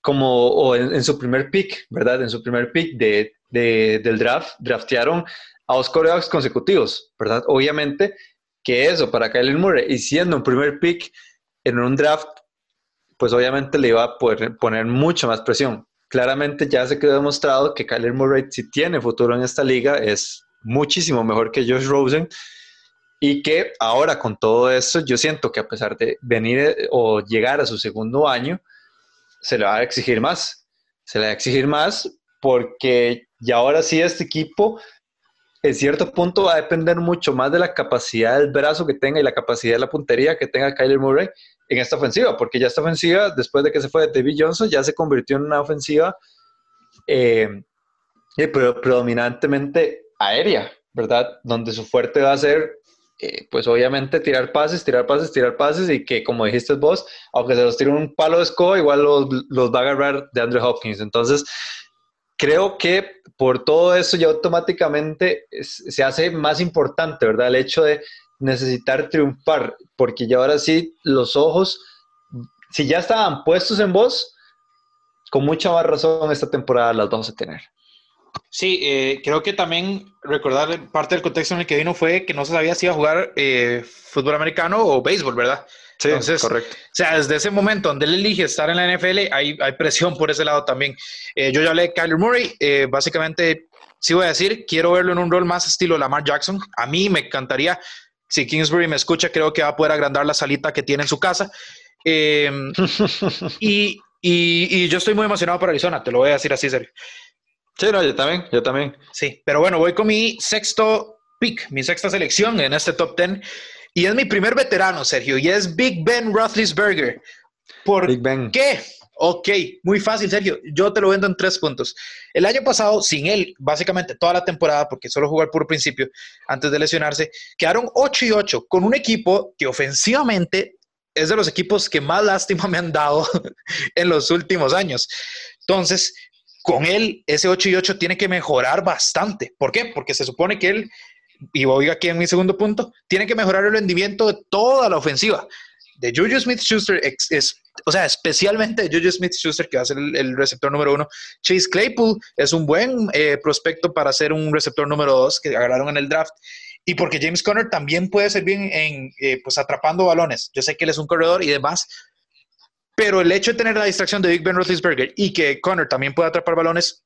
S2: como o en, su primer pick, ¿verdad? En su primer pick de, del draft, draftearon a dos corebacks consecutivos, ¿verdad? Obviamente que eso para Kyler Murray. Y siendo un primer pick en un draft, pues obviamente le iba a poder poner mucha más presión. Claramente ya se quedó demostrado que Kyler Murray si tiene futuro en esta liga es muchísimo mejor que Josh Rosen. Y que ahora con todo esto yo siento que a pesar de venir eh, o llegar a su segundo año, se le va a exigir más, se le va a exigir más porque ya ahora sí este equipo en cierto punto va a depender mucho más de la capacidad del brazo que tenga y la capacidad de la puntería que tenga Kyler Murray en esta ofensiva, porque ya esta ofensiva, después de que se fue de David Johnson, ya se convirtió en una ofensiva eh, eh, predominantemente aérea, ¿verdad? Donde su fuerte va a ser, eh, pues obviamente, tirar pases, tirar pases, tirar pases y que, como dijiste vos, aunque se los tire un palo de escoba, igual los, los va a agarrar de Andrew Hopkins. Entonces, creo que por todo eso ya automáticamente se hace más importante, ¿verdad? El hecho de necesitar triunfar, porque ya ahora sí los ojos, si ya estaban puestos en vos, con mucha más razón esta temporada las vamos a tener.
S1: Sí, eh, creo que también recordar parte del contexto en el que vino fue que no se sabía si iba a jugar eh, fútbol americano o béisbol, ¿verdad?
S2: Sí, Entonces, correcto.
S1: O sea, desde ese momento donde él elige estar en la NFL, hay, hay presión por ese lado también. Eh, yo ya hablé de Kyler Murray, eh, básicamente, sí voy a decir, quiero verlo en un rol más estilo Lamar Jackson. A mí me encantaría, si Kingsbury me escucha, creo que va a poder agrandar la salita que tiene en su casa. Em, (laughs) y, y, y, yo estoy muy emocionado por Arizona, te lo voy a decir así, serio.
S2: Sí, no, yo también, yo también.
S1: Sí, pero bueno, voy con mi sexto pick, mi sexta selección en este top ten. Y es mi primer veterano, Sergio, y es Big Ben Roethlisberger. ¿Por Big ben. qué? Ok, muy fácil, Sergio. Yo te lo vendo en tres puntos. El año pasado, sin él, básicamente toda la temporada, porque solo jugó al puro principio, antes de lesionarse, quedaron 8 y 8 con un equipo que ofensivamente es de los equipos que más lástima me han dado (laughs) en los últimos años. Entonces, con él, ese 8 y 8 tiene que mejorar bastante. ¿Por qué? Porque se supone que él y voy aquí en mi segundo punto, tiene que mejorar el rendimiento de toda la ofensiva. De Juju Smith-Schuster, es, o sea, especialmente de Juju Smith-Schuster, que va a ser el, receptor número uno. Chase Claypool es un buen eh, prospecto para ser un receptor número dos que agarraron en el draft. Y porque James Conner también puede ser bien en, eh, pues atrapando balones. Yo sé que él es un corredor y demás, pero el hecho de tener la distracción de Big Ben Roethlisberger y que Conner también pueda atrapar balones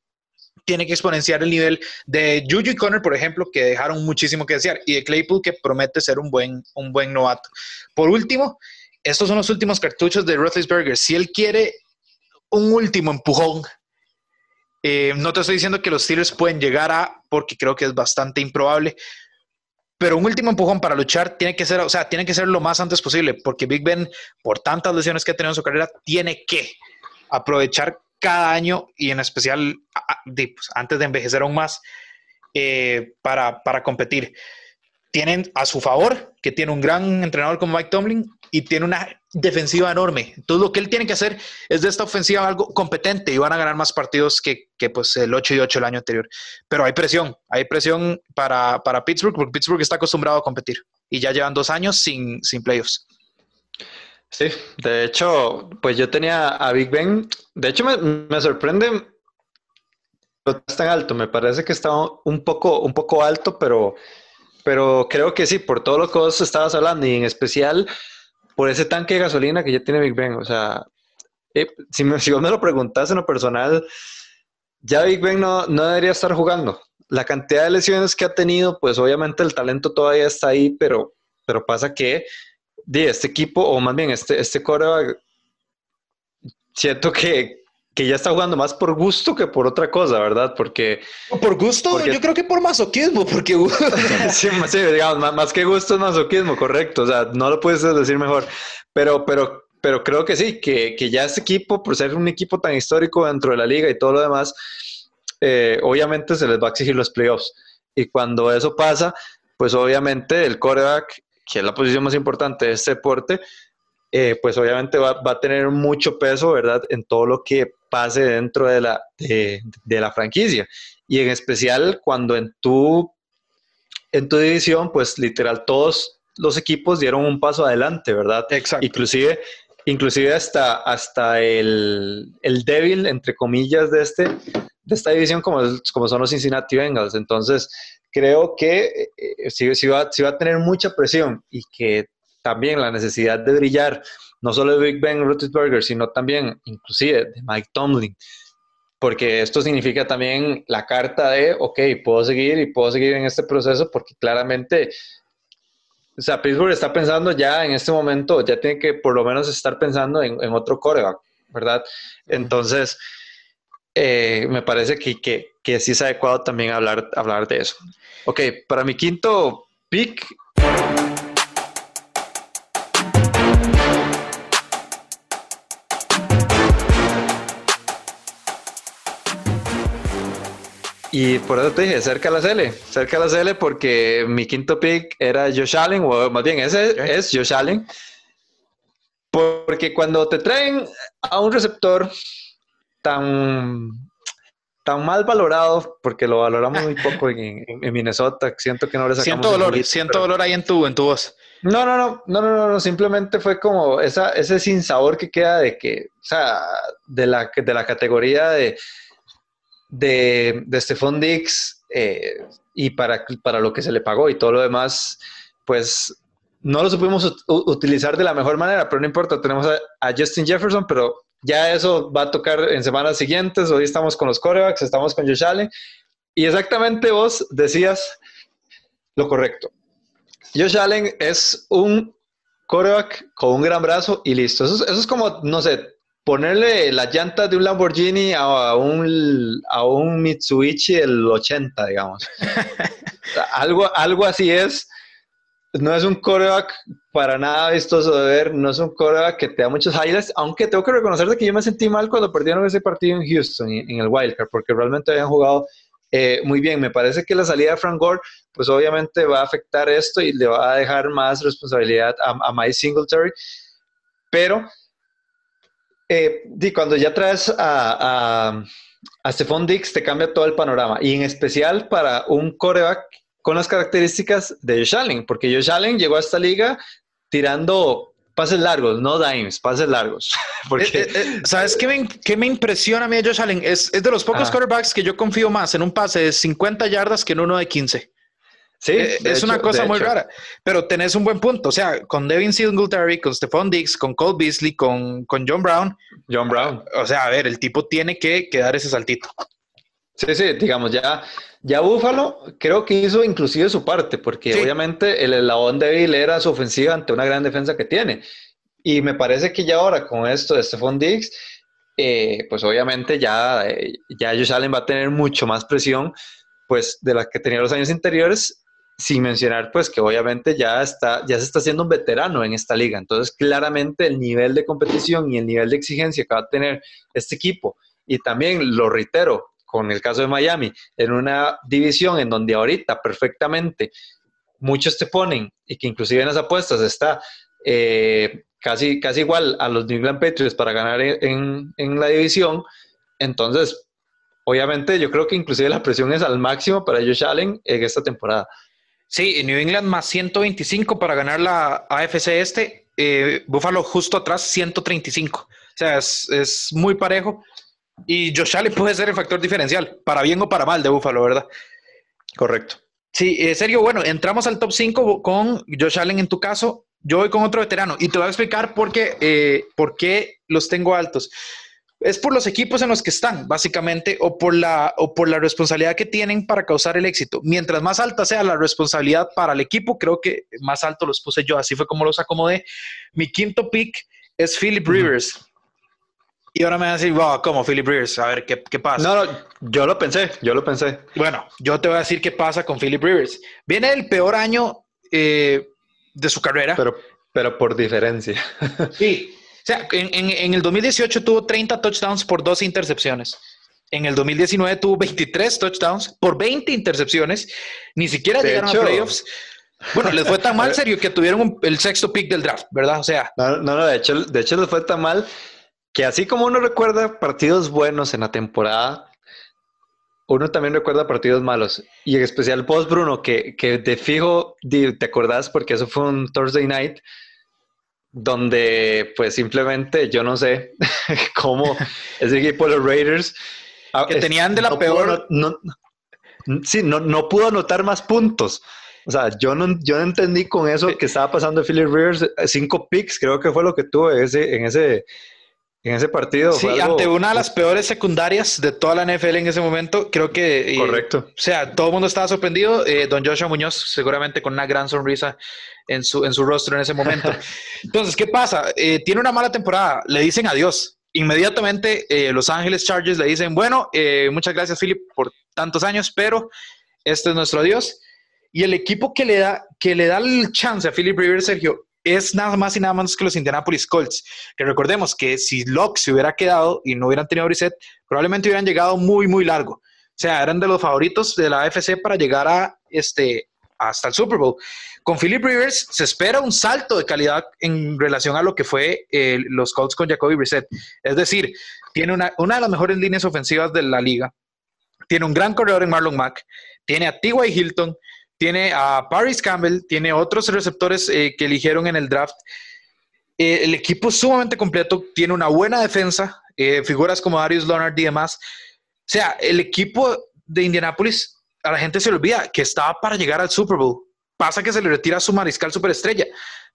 S1: tiene que exponenciar el nivel de Juju y Connor, por ejemplo, que dejaron muchísimo que desear, y de Claypool, que promete ser un buen, un buen novato. Por último, estos son los últimos cartuchos de Roethlisberger. Si él quiere un último empujón, eh, no te estoy diciendo que los Steelers pueden llegar a, porque creo que es bastante improbable, pero un último empujón para luchar tiene que ser, o sea, tiene que ser lo más antes posible, porque Big Ben, por tantas lesiones que ha tenido en su carrera, tiene que aprovechar cada año y en especial pues, antes de envejecer aún más eh, para, para, competir. Tienen a su favor que tiene un gran entrenador como Mike Tomlin y tiene una defensiva enorme. Entonces lo que él tiene que hacer es de esta ofensiva algo competente y van a ganar más partidos que, que pues el 8 y 8 el año anterior. Pero hay presión, hay presión para, para Pittsburgh porque Pittsburgh está acostumbrado a competir y ya llevan dos años sin, sin playoffs.
S2: Sí, de hecho, pues yo tenía a Big Ben. De hecho, me, me sorprende es tan alto. Me parece que está un poco, un poco alto, pero, pero creo que sí, por todo lo que estabas hablando y en especial por ese tanque de gasolina que ya tiene Big Ben. O sea, eh, si, me, si vos me lo preguntás en lo personal, ya Big Ben no, no debería estar jugando. La cantidad de lesiones que ha tenido, pues obviamente el talento todavía está ahí, pero, pero pasa que de este equipo, o más bien este, este coreback, siento que, que ya está jugando más por gusto que por otra cosa, ¿verdad? Porque...
S1: ¿Por gusto? Yo creo que por masoquismo, porque... (laughs)
S2: sí, sí, digamos, más, que gusto es masoquismo, correcto. O sea, no lo puedes decir mejor. Pero, pero, pero creo que sí, que, que ya este equipo, por ser un equipo tan histórico dentro de la liga y todo lo demás, eh, obviamente se les va a exigir los playoffs. Y cuando eso pasa, pues obviamente el coreback que es la posición más importante de este deporte, eh, pues obviamente va, va, a tener mucho peso, ¿verdad? En todo lo que pase dentro de la, de, de, la franquicia. Y en especial cuando en tu, en tu división, pues literal todos los equipos dieron un paso adelante, ¿verdad?
S1: Exacto.
S2: Inclusive, inclusive hasta, hasta el, el débil, entre comillas, de, este, de esta división como, como son los Cincinnati Bengals. Entonces, creo que eh, sí, va, va, a tener mucha presión y que también la necesidad de brillar, no solo de Big Ben Roethlisberger, sino también inclusive de Mike Tomlin porque esto significa también la carta de, ok, puedo seguir y puedo seguir en este proceso porque claramente, o sea, Pittsburgh está pensando ya en este momento, ya tiene que por lo menos estar pensando en, otro coreback, ¿verdad? Entonces, eh, me parece que, que, que, sí es adecuado también hablar, hablar de eso. Ok, para mi quinto pick Y por eso te dije, cerca a la CL, cerca a la CL porque mi quinto pick era Josh Allen, o más bien ese es Josh Allen. Porque cuando te traen a un receptor tan, tan mal valorado, porque lo valoramos muy poco en, Minnesota, siento que no le
S1: sacamos... Siento dolor, siento dolor ahí en tu, en tu voz.
S2: No, no, no, no, no, no, simplemente fue como esa, ese sinsabor que queda de que, o sea, de la, de la categoría de de, de Stephon Dix eh, y para, para lo que se le pagó y todo lo demás, pues no lo supimos utilizar de la mejor manera, pero no importa, tenemos a, Justin Jefferson, pero ya eso va a tocar en semanas siguientes, hoy estamos con los corebacks, estamos con Josh Allen, y exactamente vos decías lo correcto. Josh Allen es un coreback con un gran brazo y listo. Eso, eso es como, no sé, ponerle las llantas de un Lamborghini a un, a un Mitsubishi del 80, digamos. (laughs) algo, algo así es. No es un coreback para nada vistoso de ver, no es un coreback que te da muchos highlights, aunque tengo que reconocer que yo me sentí mal cuando perdieron ese partido en Houston, en el Wildcard, porque realmente habían jugado eh, muy bien. Me parece que la salida de Frank Gore, pues obviamente va a afectar esto y le va a dejar más responsabilidad a, a Mike Singletary, pero eh, cuando ya traes a, a, a Stephon Dix, te cambia todo el panorama. Y en especial para un coreback con las características de Josh Allen, porque Josh Allen llegó a esta liga tirando pases largos, no dimes, pases largos. (laughs) porque,
S1: eh, eh, ¿Sabes qué me, qué me, impresiona a mí de Josh Allen? Es, es de los pocos quarterbacks que yo confío más en un pase de 50 yardas que en uno de 15. Sí, eh, es una cosa muy rara, pero tenés un buen punto. O sea, con Devin Singletary, con Stephon Diggs, con Cole Beasley, con, con John Brown.
S2: John Brown.
S1: O sea, a ver, el tipo tiene que, dar ese saltito.
S2: Sí, sí, digamos, ya, ya Buffalo creo que hizo inclusive su parte, porque obviamente el eslabón débil era su ofensiva ante una gran defensa que tiene. Y me parece que ya ahora con esto de Stephon Diggs, eh, pues obviamente ya, eh, ya Josh Allen va a tener mucho más presión pues de la que tenía los años anteriores sin mencionar pues que obviamente ya está ya se está haciendo un veterano en esta liga entonces claramente el nivel de competición y el nivel de exigencia que va a tener este equipo y también lo reitero con el caso de Miami en una división en donde ahorita perfectamente muchos te ponen y que inclusive en las apuestas está eh, casi, casi igual a los New England Patriots para ganar en, en la división entonces obviamente yo creo que inclusive la presión es al máximo para Josh Allen en esta temporada.
S1: Sí, New England más 125 para ganar la AFC este. Eh, Buffalo justo atrás 135. O sea, es, muy parejo. Y Josh Allen puede ser el factor diferencial, para bien o para mal de Buffalo, ¿verdad?
S2: Correcto.
S1: Sí, en serio, bueno, entramos al top 5 con Josh Allen en tu caso. Yo voy con otro veterano y te voy a explicar por qué, eh, por qué los tengo altos es por los equipos en los que están, básicamente, o por, la, o por la responsabilidad que tienen para causar el éxito. Mientras más alta sea la responsabilidad para el equipo, creo que más alto los puse yo. Así fue como los acomodé. Mi quinto pick es Philip Rivers. Y ahora me van a decir, wow, ¿cómo Philip Rivers? A ver, ¿qué, ¿qué, pasa?
S2: No, no, yo lo pensé, yo lo pensé.
S1: Bueno, yo te voy a decir qué pasa con Philip Rivers. Viene el peor año eh, de su carrera.
S2: Pero, pero por diferencia. (laughs)
S1: Sí, o sea, en, el 2018 tuvo 30 touchdowns por 12 intercepciones. En el 2019 tuvo 23 touchdowns por 20 intercepciones. Ni siquiera llegaron a playoffs. Bueno, les fue tan (laughs) mal, serio, que tuvieron el sexto pick del draft, ¿verdad? O sea.
S2: No, no, de hecho, de hecho les fue tan mal que así como uno recuerda partidos buenos en la temporada, uno también recuerda partidos malos. Y en especial post Bruno, que, que de fijo te acordás porque eso fue un Thursday night donde pues simplemente yo no sé (laughs) cómo ese equipo de los Raiders
S1: ah, que tenían de la peor
S2: no, sí, no, no pudo anotar más puntos. O sea, yo no, yo no entendí con eso que estaba pasando Philip Rivers, cinco picks creo que fue lo que tuvo ese, en ese en ese partido.
S1: Sí, ante una de las peores secundarias de toda la NFL en ese momento, creo que...
S2: Eh, Correcto.
S1: o sea, todo el mundo estaba sorprendido. Eh, don Joshua Muñoz seguramente con una gran sonrisa en su, en su rostro en ese momento. (laughs) Entonces, ¿qué pasa? Eh, tiene una mala temporada, le dicen adiós. Inmediatamente Los Ángeles Chargers le dicen, bueno, muchas gracias Philip por tantos años, pero este es nuestro adiós. Y el equipo que le da, que le da el chance a Philip Rivers, Sergio, es nada más y nada menos que los Indianapolis Colts. Que recordemos que si Locke se hubiera quedado y no hubieran tenido Brissett, probablemente hubieran llegado muy, muy largo. O sea, eran de los favoritos de la AFC para llegar a este, hasta el Super Bowl. Con Philip Rivers se espera un salto de calidad en relación a lo que fue eh, los Colts con Jacoby Brissett. Es decir, tiene una, una de las mejores líneas ofensivas de la liga, tiene un gran corredor en Marlon Mack, tiene a T.Y. Hilton, tiene a Paris Campbell, tiene otros receptores eh, que eligieron en el draft. Eh, el equipo es sumamente completo, tiene una buena defensa, eh, figuras como Darius Leonard y demás. O sea, el equipo de Indianapolis, a la gente se le olvida que estaba para llegar al Super Bowl. Pasa que se le retira su mariscal superestrella.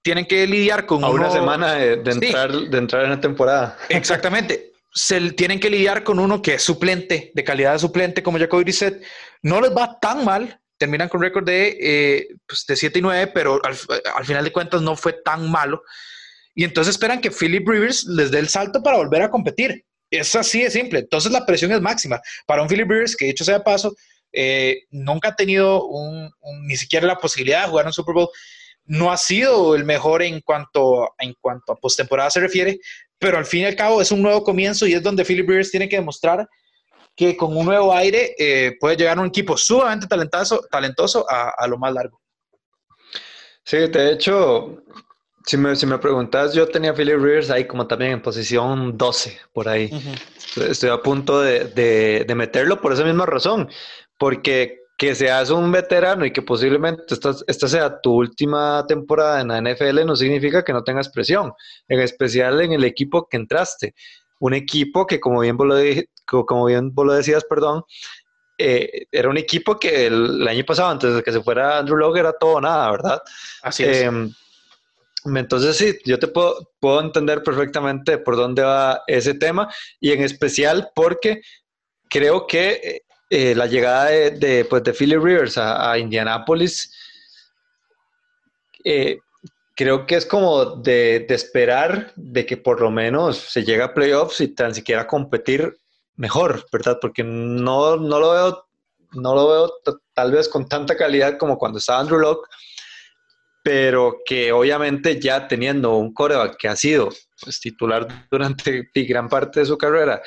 S1: Tienen que lidiar con...
S2: A una semana de, entrar, de entrar en la temporada. (laughs)
S1: Exactamente. se tienen que lidiar con uno que es suplente, de calidad de suplente, como Jacoby Brissett. No les va tan mal, terminan con récord de, eh, pues de 7 y 9, pero al, final de cuentas no fue tan malo. Y entonces esperan que Philip Rivers les dé el salto para volver a competir. Es así de simple. Entonces la presión es máxima. Para un Philip Rivers que, dicho sea paso, eh, nunca ha tenido ni siquiera la posibilidad de jugar un Super Bowl, no ha sido el mejor en cuanto, en cuanto a postemporada se refiere, pero al fin y al cabo es un nuevo comienzo y es donde Philip Rivers tiene que demostrar que con un nuevo aire eh, puede llegar a un equipo sumamente talentoso, talentoso a, lo más largo.
S2: Sí, de hecho, si me, si me preguntas, yo tenía a Philip Rivers ahí como también en posición 12, por ahí. Estoy a punto de, de, meterlo por esa misma razón, porque que seas un veterano y que posiblemente esta, esta, sea tu última temporada en la NFL no significa que no tengas presión, en especial en el equipo que entraste un equipo que, como bien vos lo, como bien vos lo decías, perdón, eh, era un equipo que el, año pasado, antes de que se fuera Andrew Locke, era todo nada, ¿verdad?
S1: Así es. Em,
S2: entonces sí, yo te puedo, puedo, entender perfectamente por dónde va ese tema y en especial porque creo que eh, la llegada de, de, pues de Philly Rivers a, a Indianapolis eh, creo que es como de, esperar de que por lo menos se llegue a playoffs y tan siquiera competir mejor, ¿verdad? Porque no, no lo veo, no lo veo tal vez con tanta calidad como cuando estaba Andrew Locke, pero que obviamente ya teniendo un coreback que ha sido pues, titular durante (laughs) gran parte de su carrera,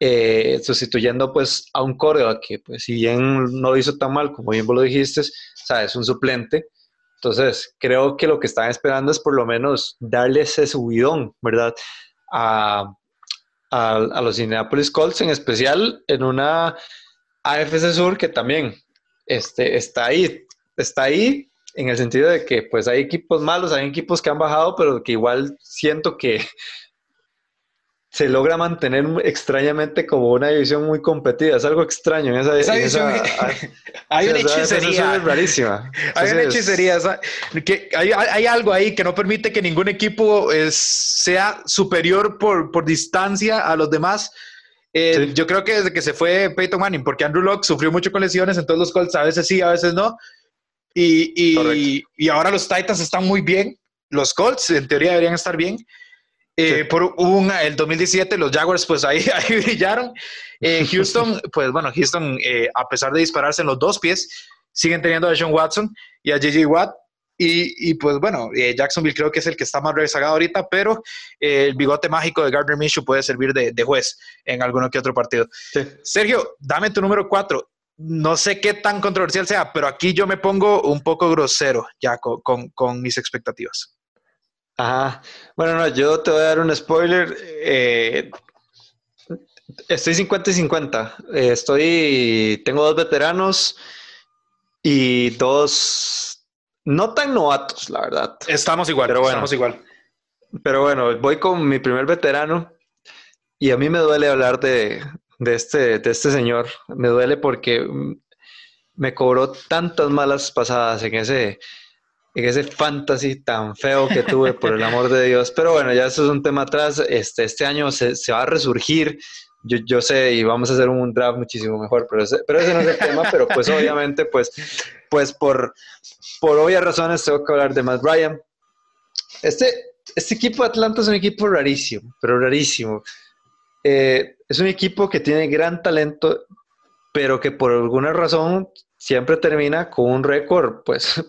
S2: eh, sustituyendo pues a un coreback que pues si bien no lo hizo tan mal como bien vos lo dijiste, sabes, un suplente, entonces, creo que lo que están esperando es por lo menos darle ese subidón, ¿verdad? A, los Indianapolis Colts, en especial en una AFC Sur que también este, está ahí, está ahí en el sentido de que pues hay equipos malos, hay equipos que han bajado, pero que igual siento que se logra mantener extrañamente como una división muy competida. Es algo extraño en esa,
S1: división. hay una hechicería.
S2: Es rarísima. (laughs)
S1: Hay una hechicería. Que hay, algo ahí que no permite que ningún equipo sea superior por, por, distancia a los demás. Eh, yo creo que desde que se fue Peyton Manning, porque Andrew Locke sufrió mucho con lesiones, en todos los Colts a veces sí, a veces no. Y, y, y ahora los Titans están muy bien. Los Colts en teoría deberían estar bien. Eh, por un, el 2017 los Jaguars pues ahí, (laughs) ahí brillaron. Eh, (laughs) Houston, pues bueno, Houston eh, a pesar de dispararse en los dos pies, siguen teniendo a Sean Watson y a JJ Watt. Y, y pues bueno, Jacksonville creo que es el que está más rezagado ahorita, pero el bigote mágico de Gardner Minshew puede servir de, de juez en alguno que otro partido. Sergio, dame tu número cuatro. No sé qué tan controversial sea, pero aquí yo me pongo un poco grosero ya con, con, con mis expectativas.
S2: Ajá. Bueno, no, yo te voy a dar un spoiler. Eh, estoy 50 y 50. Eh, estoy, tengo dos veteranos y dos no tan novatos, la verdad.
S1: Estamos igual, pero bueno, estamos igual.
S2: Pero bueno, voy con mi primer veterano y a mí me duele hablar de, de, este, de este señor. Me duele porque me cobró tantas malas pasadas en ese, en ese fantasy tan feo que tuve, por el amor de Dios. Pero bueno, ya eso es un tema atrás. Este, este año se, se va a resurgir. Yo, yo, sé y vamos a hacer un draft muchísimo mejor, pero ese, pero ese no es el tema, pero pues obviamente, pues, pues por, por obvias razones tengo que hablar de Matt Ryan. Este, este equipo de Atlanta es un equipo rarísimo, pero rarísimo. Eh, es un equipo que tiene gran talento, pero que por alguna razón siempre termina con un récord, pues,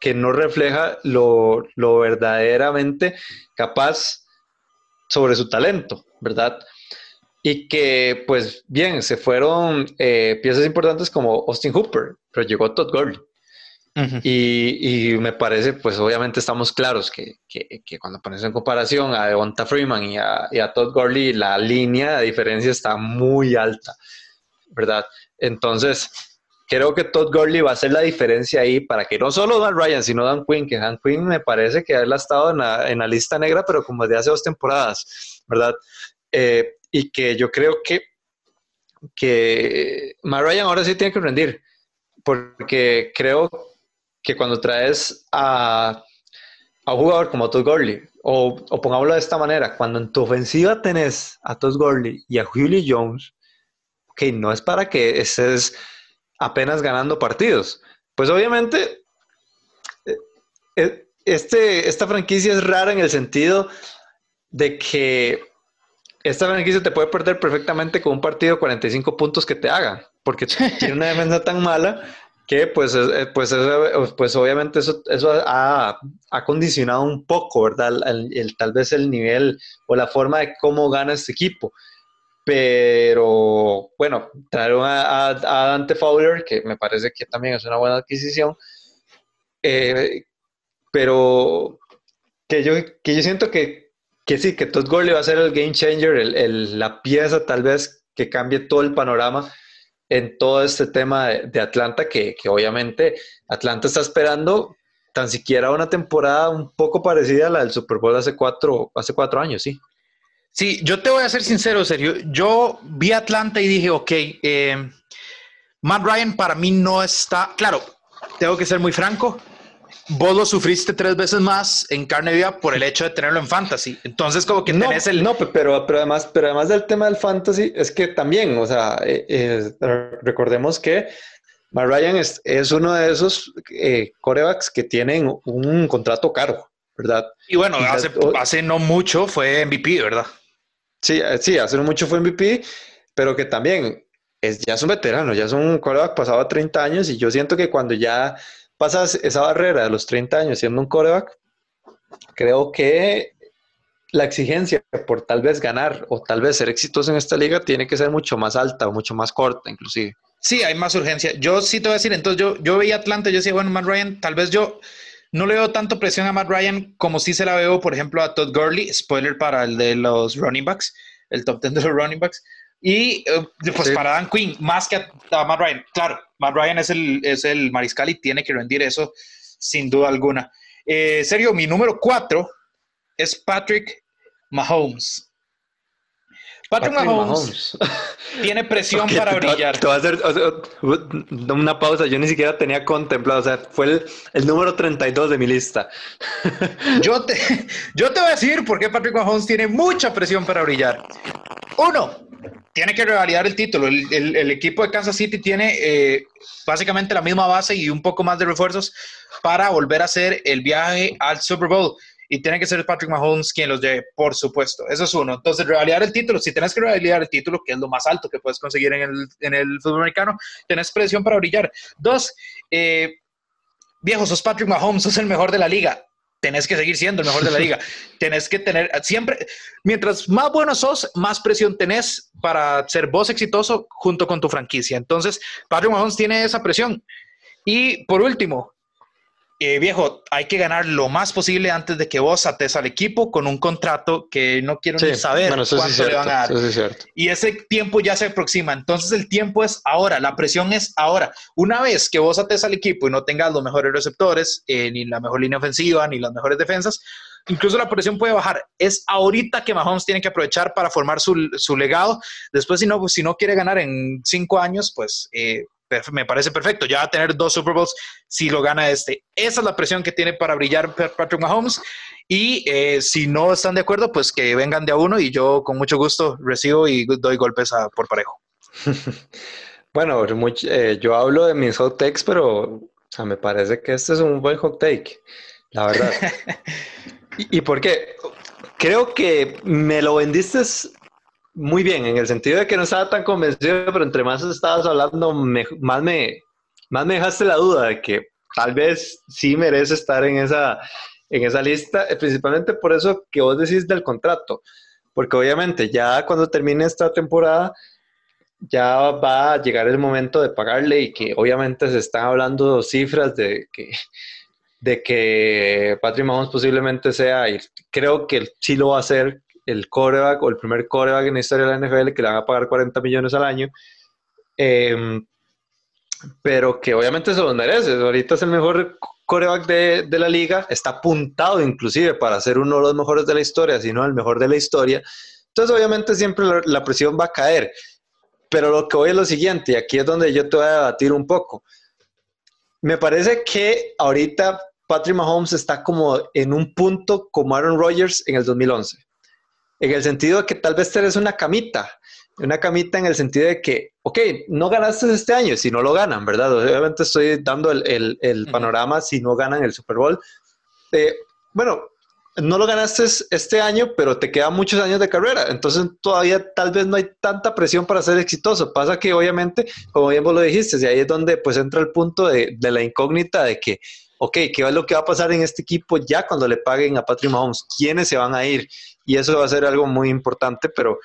S2: que no refleja lo, lo verdaderamente capaz sobre su talento, ¿verdad? Y que, pues bien, se fueron eh, piezas importantes como Austin Hooper, pero llegó Todd Gurley. y, y, me parece, pues obviamente estamos claros que, que, que, cuando pones en comparación a Devonta Freeman y a, y a Todd Gurley, la línea de diferencia está muy alta, ¿verdad? Entonces, creo que Todd Gurley va a hacer la diferencia ahí para que no solo Dan Ryan, sino Dan Quinn, que Dan Quinn me parece que él ha estado en la, en la lista negra, pero como desde hace dos temporadas, ¿verdad? Eh, y que yo creo que, que Matt Ryan ahora sí tiene que rendir, porque creo que cuando traes a, a un jugador como Todd Gurley, o, pongámoslo de esta manera, cuando en tu ofensiva tenés a Todd Gurley y a Julio Jones, que no es para que estés apenas ganando partidos. Pues obviamente, eh, eh, este, esta franquicia es rara en el sentido de que esta franquicia te puede perder perfectamente con un partido de 45 puntos que te haga, porque (laughs) tiene una defensa tan mala que pues, eh, pues, pues obviamente eso, eso ha, ha condicionado un poco, ¿verdad? El, tal vez el nivel o la forma de cómo gana este equipo. Pero bueno, trajeron a, a, Dante Fowler, que me parece que también es una buena adquisición. Eh, pero que yo, que yo siento que, que sí, que Todd Gurley va a ser el game changer, el, el, la pieza tal vez que cambie todo el panorama en todo este tema de, de Atlanta, que, que, obviamente Atlanta está esperando tan siquiera una temporada un poco parecida a la del Super Bowl hace cuatro, hace cuatro años, sí.
S1: Sí, yo te voy a ser sincero, serio. Yo vi Atlanta y dije, ok, eh, Matt Ryan para mí no está, claro, tengo que ser muy franco. Vos lo sufriste tres veces más en carne viva por el hecho de tenerlo en fantasy. Entonces, como que
S2: no,
S1: tenés el.
S2: No, pero, pero, además, pero además del tema del fantasy, es que también, o sea, eh, eh, recordemos que Matt Ryan es, es uno de esos corebacks que tienen un contrato caro, ¿verdad?
S1: Y bueno, hace, hace no mucho fue MVP, ¿verdad?
S2: Sí, sí, hace mucho fue MVP, pero que también es, ya es un veterano, ya es un coreback pasado a 30 años y yo siento que cuando ya pasas esa barrera de los 30 años siendo un coreback, creo que la exigencia por tal vez ganar o tal vez ser exitoso en esta liga tiene que ser mucho más alta o mucho más corta inclusive.
S1: Sí, hay más urgencia. Yo sí te voy a decir, entonces yo, yo veía Atlanta, yo decía, bueno, Matt Ryan, tal vez yo no le veo tanto presión a Matt Ryan como si se la veo, por ejemplo, a Todd Gurley, spoiler para el de los running backs, el top 10 de los running backs, y uh, pues sí. para Dan Quinn, más que a, a, Matt Ryan. Claro, Matt Ryan es el, es el mariscal y tiene que rendir eso sin duda alguna. Eh, serio, mi número cuatro es Patrick Mahomes. Patrick, Patrick Mahomes, Mahomes, (laughs) tiene presión okay, para brillar.
S2: Te, te voy a hacer o sea, una pausa. Yo ni siquiera tenía contemplado. O sea, fue el, el número 32 de mi lista. (laughs)
S1: yo, te, yo te voy a decir por qué Patrick Mahomes tiene mucha presión para brillar. Uno, tiene que revalidar el título. El, el, el equipo de Kansas City tiene eh, básicamente la misma base y un poco más de refuerzos para volver a hacer el viaje al Super Bowl y tiene que ser Patrick Mahomes quien los lleve, por supuesto. Eso es uno. Entonces, revalidar el título, si tienes que revalidar el título, que es lo más alto que puedes conseguir en el, en el fútbol americano, tenés presión para brillar. Dos, eh, viejo, sos Patrick Mahomes, sos el mejor de la liga. Tenés que seguir siendo el mejor de la liga. (laughs) tenés que tener siempre, mientras más bueno sos, más presión tenés para ser vos exitoso junto con tu franquicia. Entonces, Patrick Mahomes tiene esa presión. Y por último, eh, viejo, hay que ganar lo más posible antes de que vos ates al equipo con un contrato que no quiero sí, ni saber bueno, cuánto
S2: sí
S1: le van a dar.
S2: Sí
S1: y ese tiempo ya se aproxima. Entonces el tiempo es ahora, la presión es ahora. Una vez que vos ates al equipo y no tengas los mejores receptores, eh, ni la mejor línea ofensiva, ni las mejores defensas, incluso la presión puede bajar. Es ahorita que Mahomes tiene que aprovechar para formar su, su legado. Después, si no, si no quiere ganar en cinco años, pues... Eh, me parece perfecto. Ya va a tener dos Super Bowls si lo gana este. Esa es la presión que tiene para brillar Patrick Mahomes. Y eh, si no están de acuerdo, pues que vengan de a uno y yo con mucho gusto recibo y doy golpes a, por parejo. (laughs)
S2: bueno, eh, yo hablo de mis hot takes, pero me parece que este es un buen hot take, la verdad. (laughs) ¿Y, ¿Y por qué? Creo que me lo vendiste muy bien, en el sentido de que no estaba tan convencido, pero entre más estabas hablando, más, me, más me dejaste la duda de que tal vez sí merece estar en esa, en esa lista, eh, principalmente por eso que vos decís del contrato, porque obviamente ya cuando termine esta temporada, ya va a llegar el momento de pagarle y que obviamente se están hablando cifras de que, de que Patrick Mahomes posiblemente sea, y creo que sí lo va a hacer, el coreback o el primer coreback en la historia de la NFL que le van a pagar 40 millones al año. Em, pero que obviamente se lo merece. Ahorita es el mejor coreback de, de, la liga, está apuntado inclusive para ser uno de los mejores de la historia, si no el mejor de la historia. Entonces obviamente siempre la, presión va a caer. Pero lo que voy es lo siguiente, y aquí es donde yo te voy a debatir un poco. Me parece que ahorita Patrick Mahomes está como en un punto como Aaron Rodgers en el 2011 en el sentido de que tal vez tenés una camita, una camita en el sentido de que, ok, no ganaste este año, si no lo ganan, ¿verdad? Obviamente estoy dando el, panorama si no ganan el Super Bowl. Eh, bueno, no lo ganaste este año, pero te quedan muchos años de carrera, entonces todavía tal vez no hay tanta presión para ser exitoso. Pasa que obviamente, como bien vos lo dijiste, y ahí es donde pues entra el punto de, de la incógnita de que, ok, ¿qué es lo que va a pasar en este equipo ya cuando le paguen a Patrick Mahomes? ¿Quiénes se van a ir? Y eso va a ser algo muy importante, pero,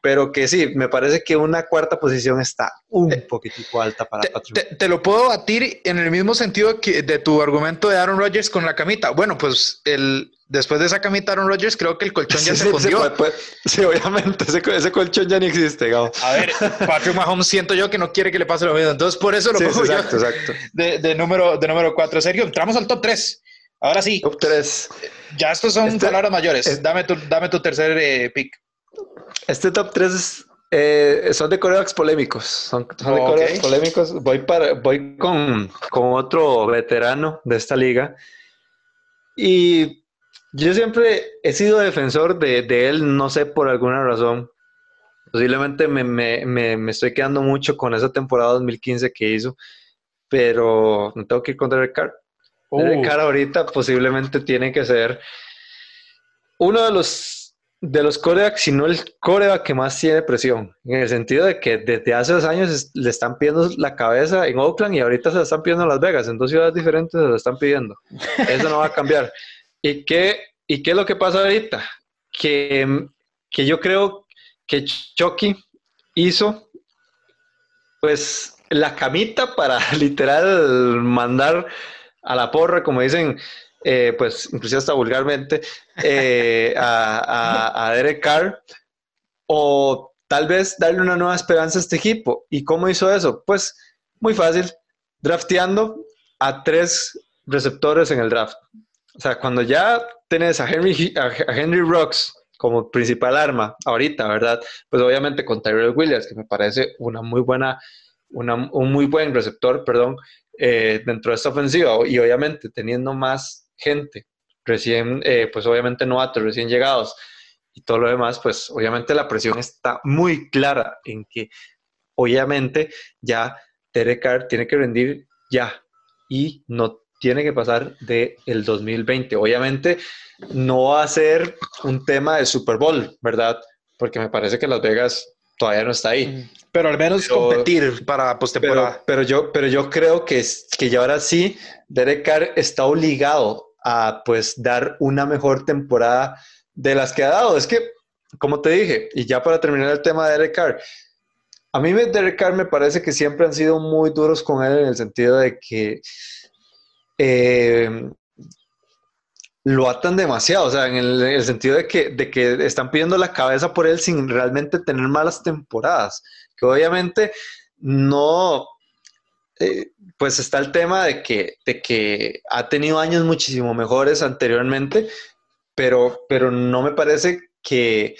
S2: pero que sí, me parece que una cuarta posición está un eh, poquitico alta para
S1: te, Te, lo puedo batir en el mismo sentido que de tu argumento de Aaron Rodgers con la camita. Bueno, pues el, después de esa camita Aaron Rodgers, creo que el colchón ya se fundió.
S2: Sí, obviamente, ese, colchón ya ni existe, Gabo.
S1: A ver, Patrick Mahomes siento yo que no quiere que le pase lo mismo, entonces por eso lo pongo exacto, exacto. De, de, número, de número cuatro. Sergio, entramos al top 3. Ahora sí.
S2: Top 3.
S1: Ya estos son este, palabras mayores. dame, tu, dame tu tercer eh, pick.
S2: Este top 3 eh, son de corebacks polémicos. Son, son de corebacks polémicos. Voy, para, voy con, con otro veterano de esta liga. Y yo siempre he sido defensor de, de él, no sé por alguna razón. Posiblemente me, me, me, me, estoy quedando mucho con esa temporada 2015 que hizo, pero no tengo que ir contra el Uh. cara ahorita posiblemente tiene que ser uno de los de los corebacks, si no el coreback que más tiene presión, en el sentido de que desde hace dos años le están pidiendo la cabeza en Oakland y ahorita se la están pidiendo en Las Vegas, en dos ciudades diferentes se la están pidiendo. Eso no va a cambiar. ¿Y qué, y qué es lo que pasa ahorita? Que, que yo creo que Chucky hizo, pues, la camita para (laughs) literal mandar a la porra, como dicen, eh, pues inclusive hasta vulgarmente, eh, a, a, Derek Carr, o tal vez darle una nueva esperanza a este equipo. ¿Y cómo hizo eso? Pues muy fácil, drafteando a tres receptores en el draft. O sea, cuando ya tenés a Henry, a Henry Rocks como principal arma ahorita, ¿verdad? Pues obviamente con Tyrell Williams, que me parece una muy buena, un muy buen receptor, perdón, eh, dentro de esta ofensiva y obviamente teniendo más gente recién, eh, pues obviamente novatos, recién llegados y todo lo demás, pues obviamente la presión está muy clara en que obviamente ya Derek Carr tiene que rendir ya y no tiene que pasar del el 2020. Obviamente no va a ser un tema de Super Bowl, ¿verdad? Porque me parece que Las Vegas todavía no está ahí.
S1: Pero al menos competir para postemporada.
S2: Pero, yo, pero yo creo que, que ya ahora sí, Derek Carr está obligado a pues dar una mejor temporada de las que ha dado. Es que, como te dije, y ya para terminar el tema de Derek Carr, a mí Derek Carr me parece que siempre han sido muy duros con él en el sentido de que eh, lo atan demasiado, o sea, en el, sentido de que, de que están pidiendo la cabeza por él sin realmente tener malas temporadas, obviamente no, eh, pues está el tema de que, de que ha tenido años muchísimo mejores anteriormente, pero, pero no me parece que,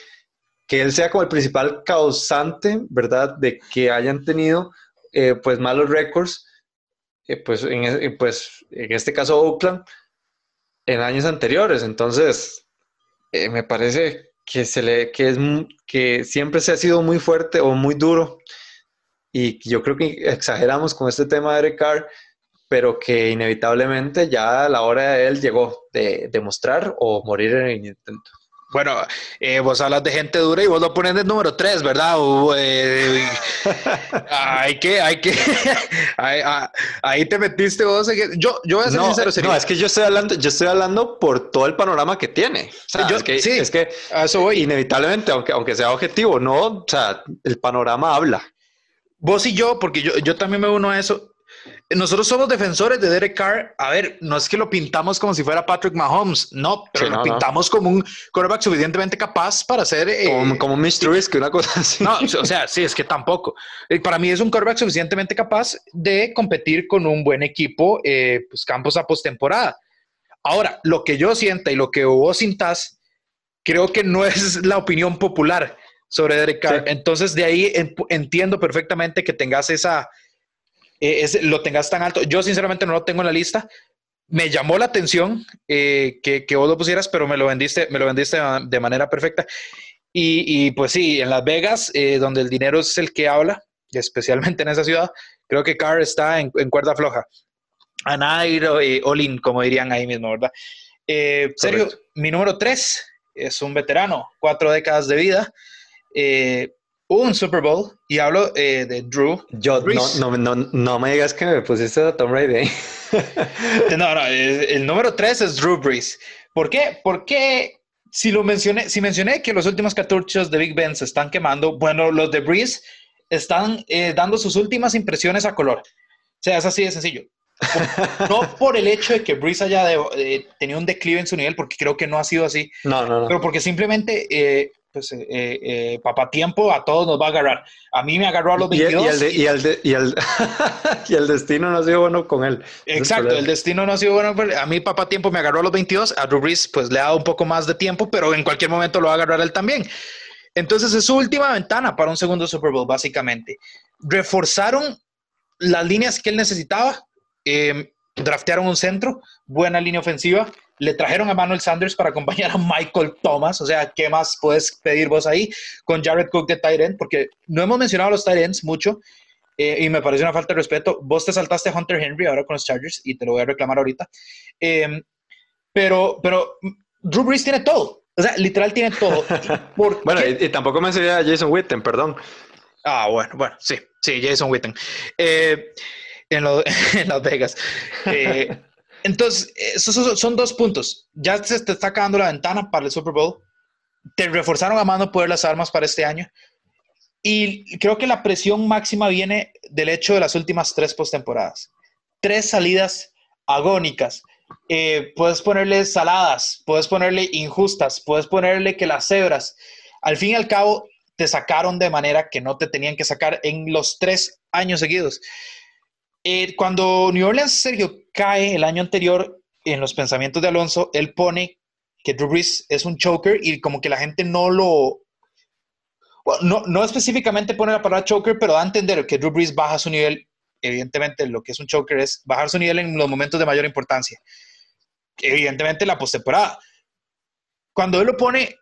S2: que él sea como el principal causante, ¿verdad?, de que hayan tenido eh, pues malos récords, eh, pues, en, pues en este caso Oakland, en años anteriores. Entonces, me parece que, se le, que, es, que siempre se ha sido muy fuerte o muy duro. Y yo creo que exageramos con este tema de Eric pero que inevitablemente ya la hora de él llegó de demostrar o morir en el intento.
S1: Bueno, eh, vos hablas de gente dura y vos lo pones de número 3, ¿verdad? Eh, hay que, hay que, (laughs) ah, ahí, te metiste vos. Yo, yo voy a ser
S2: no,
S1: sincero.
S2: No, es que yo estoy hablando, yo estoy hablando por todo el panorama que tiene. yo, es que, sí, es que eso voy. inevitablemente, aunque, aunque sea objetivo, no, o sea, el panorama habla.
S1: Vos y yo, porque yo, yo también me uno a eso, nosotros somos defensores de Derek Carr. A ver, no es que lo pintamos como si fuera Patrick Mahomes, no, pero lo pintamos como un quarterback suficientemente capaz para ser.
S2: Eh, como, como Mitch que una cosa así.
S1: No, o sea, sí, es que tampoco. Eh, para mí es un quarterback suficientemente capaz de competir con un buen equipo, eh, pues campos a postemporada. Ahora, lo que yo sienta y lo que vos sintas, creo que no es la opinión popular sobre Derek Carr. Entonces, de ahí entiendo perfectamente que tengas esa eh, lo tengas tan alto. Yo sinceramente no lo tengo en la lista. Me llamó la atención eh, que, que, vos lo pusieras, pero me lo vendiste, me lo vendiste de manera perfecta. Y, pues sí, en Las Vegas, eh, donde el dinero es el que habla, especialmente en esa ciudad, creo que Carr está en, cuerda floja. A Nairo y Olin, como dirían ahí mismo, ¿verdad? serio, mi número tres es un veterano, cuatro décadas de vida un Super Bowl y hablo eh, de Drew.
S2: Yo, no, no, no, me digas que me pusiste a Tom Brady. (laughs)
S1: no, no, el número 3 es Drew Brees. ¿Por qué? Porque si lo mencioné, si mencioné que los últimos cartuchos de Big Ben se están quemando, bueno, los de Brees están eh, dando sus últimas impresiones a color. O sea, es así de sencillo. no por el hecho de que Brees haya tenido un declive en su nivel, porque creo que no ha sido así.
S2: No, no, no.
S1: Pero porque simplemente eh, pues eh, eh, eh, papá tiempo a todos nos va a agarrar. A mí me agarró a los 22.
S2: Y el, (laughs) y el, destino no ha sido bueno con él.
S1: Exacto, el, destino no ha sido bueno. A mí papá tiempo me agarró a los 22, a Drew pues le ha dado un poco más de tiempo, pero en cualquier momento lo va a agarrar él también. Entonces es su última ventana para un segundo Super Bowl, básicamente. Reforzaron las líneas que él necesitaba, em, draftearon un centro, buena línea ofensiva, le trajeron a Manuel Sanders para acompañar a Michael Thomas. O sea, ¿qué más puedes pedir vos ahí con Jared Cook de tight Porque no hemos mencionado a los tight ends mucho eh, y me parece una falta de respeto. Vos te saltaste a Hunter Henry ahora con los Chargers y te lo voy a reclamar ahorita. Em, pero, pero Drew Brees tiene todo. O sea, literal tiene todo. (laughs)
S2: bueno, y, tampoco me a Jason Witten, perdón.
S1: Ah, bueno, bueno, sí, sí, Jason Witten. Eh, en, (laughs) en, Las Vegas. Eh, (laughs) entonces, esos son dos puntos. Ya se te está acabando la ventana para el Super Bowl. Te reforzaron a mano poder las armas para este año. Y creo que la presión máxima viene del hecho de las últimas tres postemporadas. Tres salidas agónicas. Eh, puedes ponerle saladas, puedes ponerle injustas, puedes ponerle que las cebras. Al fin y al cabo, te sacaron de manera que no te tenían que sacar en los tres años seguidos. Eh, cuando New Orleans, Sergio, cae el año anterior en los pensamientos de Alonso, él pone que Drew Brees es un choker y como que la gente no lo... no, no específicamente pone la palabra choker, pero da a entender que Drew Brees baja su nivel. Evidentemente, lo que es un choker es bajar su nivel en los momentos de mayor importancia. Evidentemente, la postemporada. Cuando él lo pone,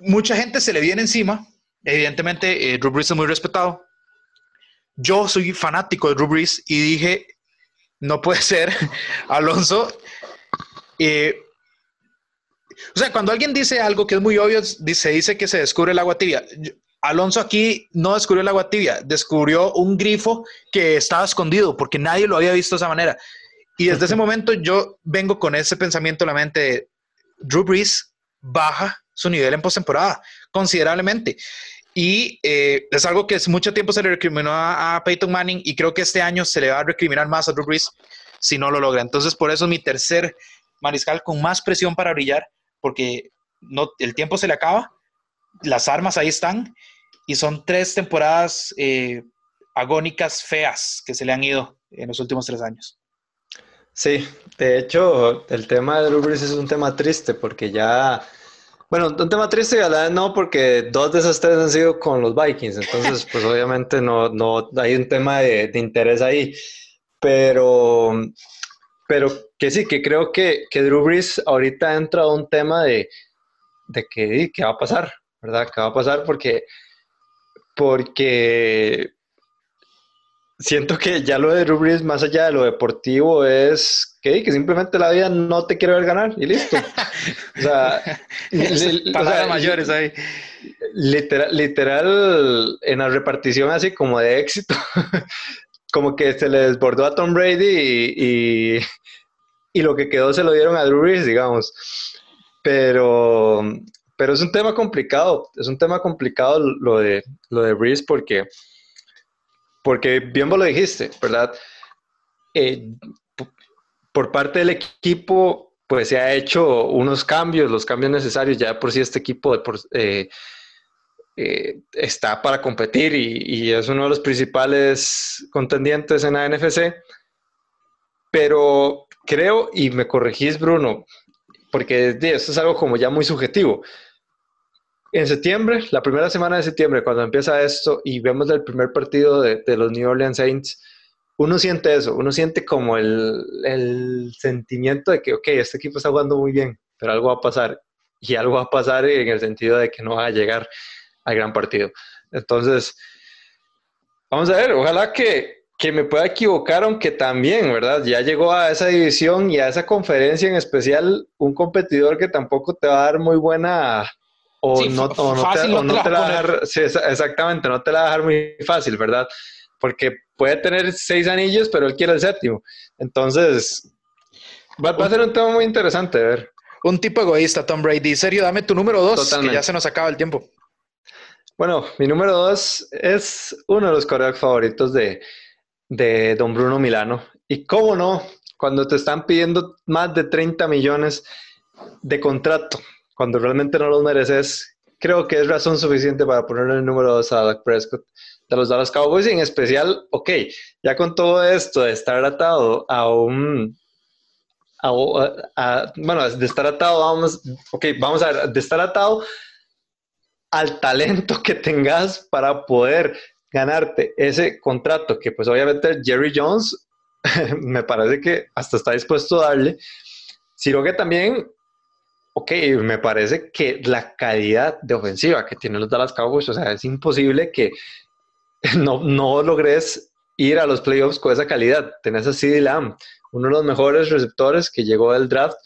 S1: mucha gente se le viene encima. Evidentemente, eh, Drew Brees es muy respetado yo soy fanático de Drew Brees y dije, no puede ser, (laughs) Alonso. Eh, o sea, cuando alguien dice algo que es muy obvio, dice, dice que se descubre el agua tibia. Alonso aquí no descubrió el agua tibia, descubrió un grifo que estaba escondido porque nadie lo había visto de esa manera. Y desde ese (laughs) momento yo vengo con ese pensamiento en la mente de Drew Brees baja su nivel en postemporada considerablemente. Y eh, es algo que es mucho tiempo se le recriminó a, Peyton Manning y creo que este año se le va a recriminar más a Drew Brees si no lo logra. Entonces, por eso es mi tercer mariscal con más presión para brillar, porque no, el tiempo se le acaba, las armas ahí están y son tres temporadas eh, agónicas feas que se le han ido en los últimos tres años.
S2: Sí, de hecho, el tema de Drew Brees es un tema triste porque ya Bueno, un tema triste, la no, porque dos de esas tres han sido con los Vikings, entonces, (laughs) pues obviamente no, no hay un tema de, interés ahí. Pero, pero que sí, que creo que, que Drew Brees ahorita entra a un tema de, de que, ¿qué va a pasar? ¿Verdad? ¿Qué va a pasar? Porque, porque siento que ya lo de Drew Brees, más allá de lo deportivo, es que simplemente la vida no te quiere ver ganar y listo. o sea, (laughs)
S1: mayores ahí.
S2: Literal, literal, en la repartición así como de éxito, (laughs) como que se le desbordó a Tom Brady y, y, lo que quedó se lo dieron a Drew Brees, digamos. Pero, pero es un tema complicado, es un tema complicado lo de, lo de Brees porque, porque bien vos lo dijiste, ¿verdad? Eh, por parte del equipo, pues se ha hecho unos cambios, los cambios necesarios. Ya por sí este equipo eh, eh, está para competir y, es uno de los principales contendientes en la NFC. Pero creo, y me corregís, Bruno, porque esto es algo como ya muy subjetivo. En septiembre, la primera semana de septiembre, cuando empieza esto y vemos el primer partido de, los New Orleans Saints, uno siente eso, uno siente como el, sentimiento de que, ok, este equipo está jugando muy bien, pero algo va a pasar. Y algo va a pasar en el sentido de que no va a llegar al gran partido. Entonces, vamos a ver, ojalá que, que me pueda equivocar, aunque también, ¿verdad? Ya llegó a esa división y a esa conferencia en especial un competidor que tampoco te va a dar muy buena o no, te, la va a dejar, exactamente, no te la va a dejar muy fácil, ¿verdad? Porque puede tener seis anillos, pero él quiere el séptimo. Entonces, va, a ser un tema muy interesante de ver.
S1: Un tipo egoísta, Tom Brady. Serio, dame tu número dos, que ya se nos acaba el tiempo.
S2: Bueno, mi número dos es uno de los corebacks favoritos de, de Don Bruno Milano. Y cómo no, cuando te están pidiendo más de 30 millones de contrato, cuando realmente no los mereces, creo que es razón suficiente para ponerle el número dos a Dak Prescott. De los Dallas Cowboys y en especial, ok, ya con todo esto de estar atado a un, bueno, de estar atado, vamos, ok, vamos a ver, de estar atado al talento que tengas para poder ganarte ese contrato que pues obviamente Jerry Jones (laughs) me parece que hasta está dispuesto a darle, sino que también, ok, me parece que la calidad de ofensiva que tienen los Dallas Cowboys, o sea, es imposible que (laughs) no, no logres ir a los playoffs con esa calidad. Tenés a CeeDee Lamb, uno de los mejores receptores que llegó del draft,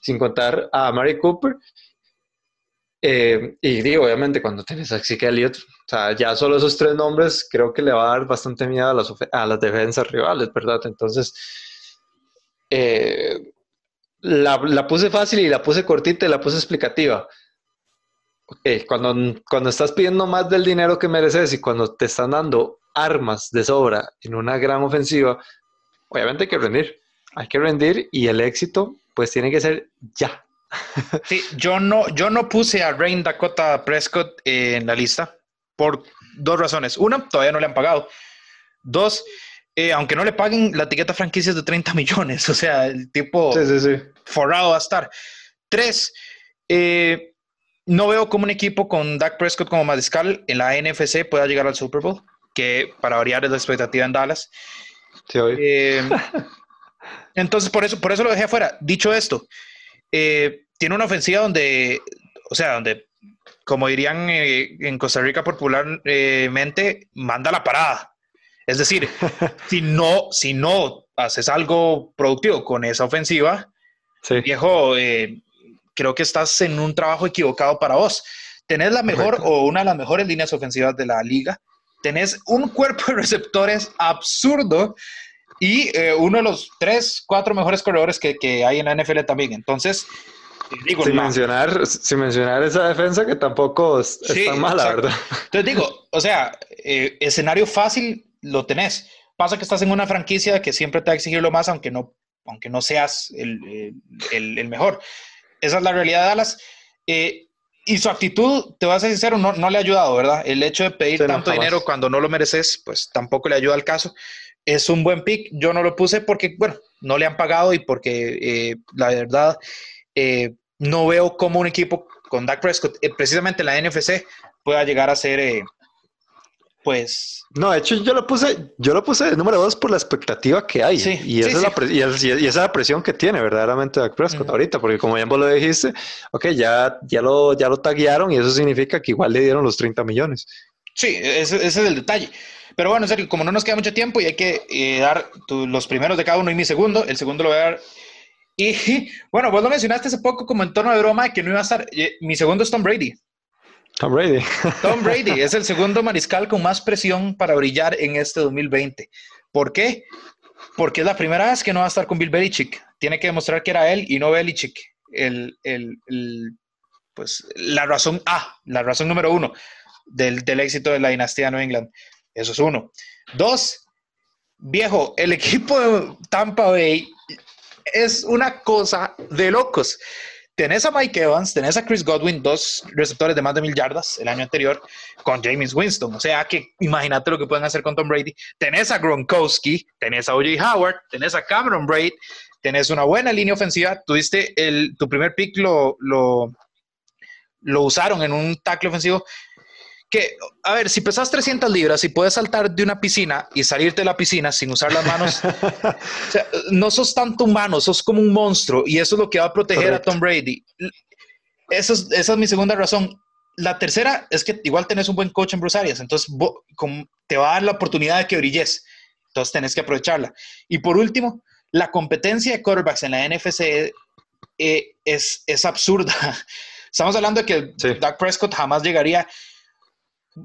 S2: sin contar a Mary Cooper. Eh, y digo, obviamente, cuando tenés a Zeke Elliott, o sea, ya solo esos tres nombres creo que le va a dar bastante miedo a las, a las defensas rivales, ¿verdad? Entonces, eh, la, la, puse fácil y la puse cortita y la puse explicativa. Cuando, cuando estás pidiendo más del dinero que mereces y cuando te están dando armas de sobra en una gran ofensiva, obviamente hay que rendir. Hay que rendir y el éxito pues tiene que ser ya. (laughs)
S1: Sí, yo no, yo no puse a Rain Dakota Prescott en la lista por dos razones. Una, todavía no le han pagado. Dos, eh, aunque no le paguen la etiqueta franquicias de 30 millones, o sea, el tipo forrado va a estar. Tres, eh, no veo como un equipo con Dak Prescott como mariscal en la NFC pueda llegar al Super Bowl, que para variar es la expectativa en Dallas. Eh, entonces, por eso, por eso lo dejé afuera. Dicho esto, tiene una ofensiva donde, o sea, donde, como dirían en Costa Rica popularmente, manda la parada. Es decir, (laughs) si no, si no haces algo productivo con esa ofensiva, viejo, creo que estás en un trabajo equivocado para vos. Tenés la mejor o una de las mejores líneas ofensivas de la liga. Tenés un cuerpo de receptores absurdo y eh, uno de los tres, cuatro mejores corredores que, que hay en la NFL también. Entonces,
S2: eh, digo, sin, mencionar, sin mencionar esa defensa que tampoco es, tan mala, ¿verdad?
S1: Entonces digo, o sea, eh, escenario fácil lo tenés. Pasa que estás en una franquicia que siempre te va a exigir lo más, aunque no, aunque no seas el, el, el mejor. Esa es la realidad de Dallas. Eh, y su actitud, te voy a ser sincero, no, no le ha ayudado, ¿verdad? El hecho de pedir tanto dinero cuando no lo mereces, pues tampoco le ayuda al caso. Es un buen pick. Yo no lo puse porque, bueno, no le han pagado y porque eh, la verdad eh, no veo cómo un equipo con Dak Prescott, eh, precisamente la NFC, pueda llegar a ser, eh, pues...
S2: No, de hecho yo lo puse, yo lo puse número dos por la expectativa que hay.
S1: Sí,
S2: y, esa
S1: sí,
S2: es la
S1: sí.
S2: pre- y, es- y esa es la presión que tiene verdaderamente Dak Prescott
S1: Ujú.
S2: ahorita, porque como ya vos lo dijiste, ok, ya, ya, lo, ya lo taguearon y eso significa que igual le dieron los 30 millones.
S1: Sí, ese, ese es el detalle. Pero bueno, en serio, como no nos queda mucho tiempo y hay que eh, dar tu- los primeros de cada uno y mi segundo, el segundo lo voy a dar. Y (laughs) bueno, vos lo mencionaste hace poco como en tono de broma que no iba a estar. Eh, Mi segundo es Tom Brady.
S2: Tom Brady.
S1: Tom Brady (laughs) es el segundo mariscal con más presión para brillar en este 2020. ¿Por qué? Porque es la primera vez que no va a estar con Bill Belichick. Tiene que demostrar que era él y no Belichick. El, el- el- pues, la razón A, la razón número uno del, del éxito de la dinastía de New England. Eso es uno. Dos, viejo, el equipo de Tampa Bay es una cosa de locos. Tenés a Mike Evans, tenés a Chris Godwin, dos receptores de más de mil yardas el año anterior, con James Winston. O sea que imagínate lo que pueden hacer con Tom Brady. Tenés a Gronkowski, tenés a O.J. Howard, tenés a Cameron Braid, tenés una buena línea ofensiva. Tuviste el, tu primer pick, lo, lo, lo usaron en un tackle ofensivo. Que, a ver, si pesas 300 libras y puedes saltar de una piscina y salirte de la piscina sin usar las manos, (laughs) o sea, no sos tanto humano, sos como un monstruo y eso es lo que va a proteger
S2: Correcto.
S1: a Tom Brady. Eso es- esa es mi segunda razón. La tercera es que igual tenés un buen coach en Bruce Arias, entonces te va a dar la oportunidad de que brilles, entonces tenés que aprovecharla. Y por último, la competencia de quarterbacks en la NFC eh, es, es absurda. (laughs) Estamos hablando de que
S2: Sí.
S1: Dak Prescott jamás llegaría.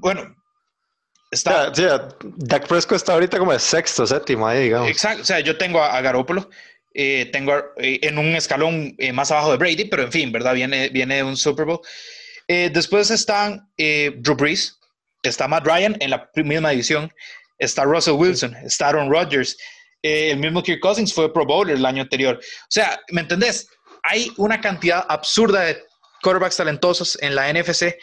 S1: Bueno, está.
S2: Sea, Dak Prescott está ahorita como de sexto, séptimo ahí, digamos.
S1: Exacto, o sea, yo tengo a, a Garoppolo, eh, tengo a- eh, en un escalón eh, más abajo de Brady, pero en fin, ¿verdad? Viene, viene de un Super Bowl. Eh, después están Drew Brees, está Matt Ryan en la misma división, está Russell Wilson, está Aaron Rodgers, eh, el mismo Kirk Cousins fue Pro Bowler el año anterior. O sea, ¿me entendés? Hay una cantidad absurda de quarterbacks talentosos en la NFC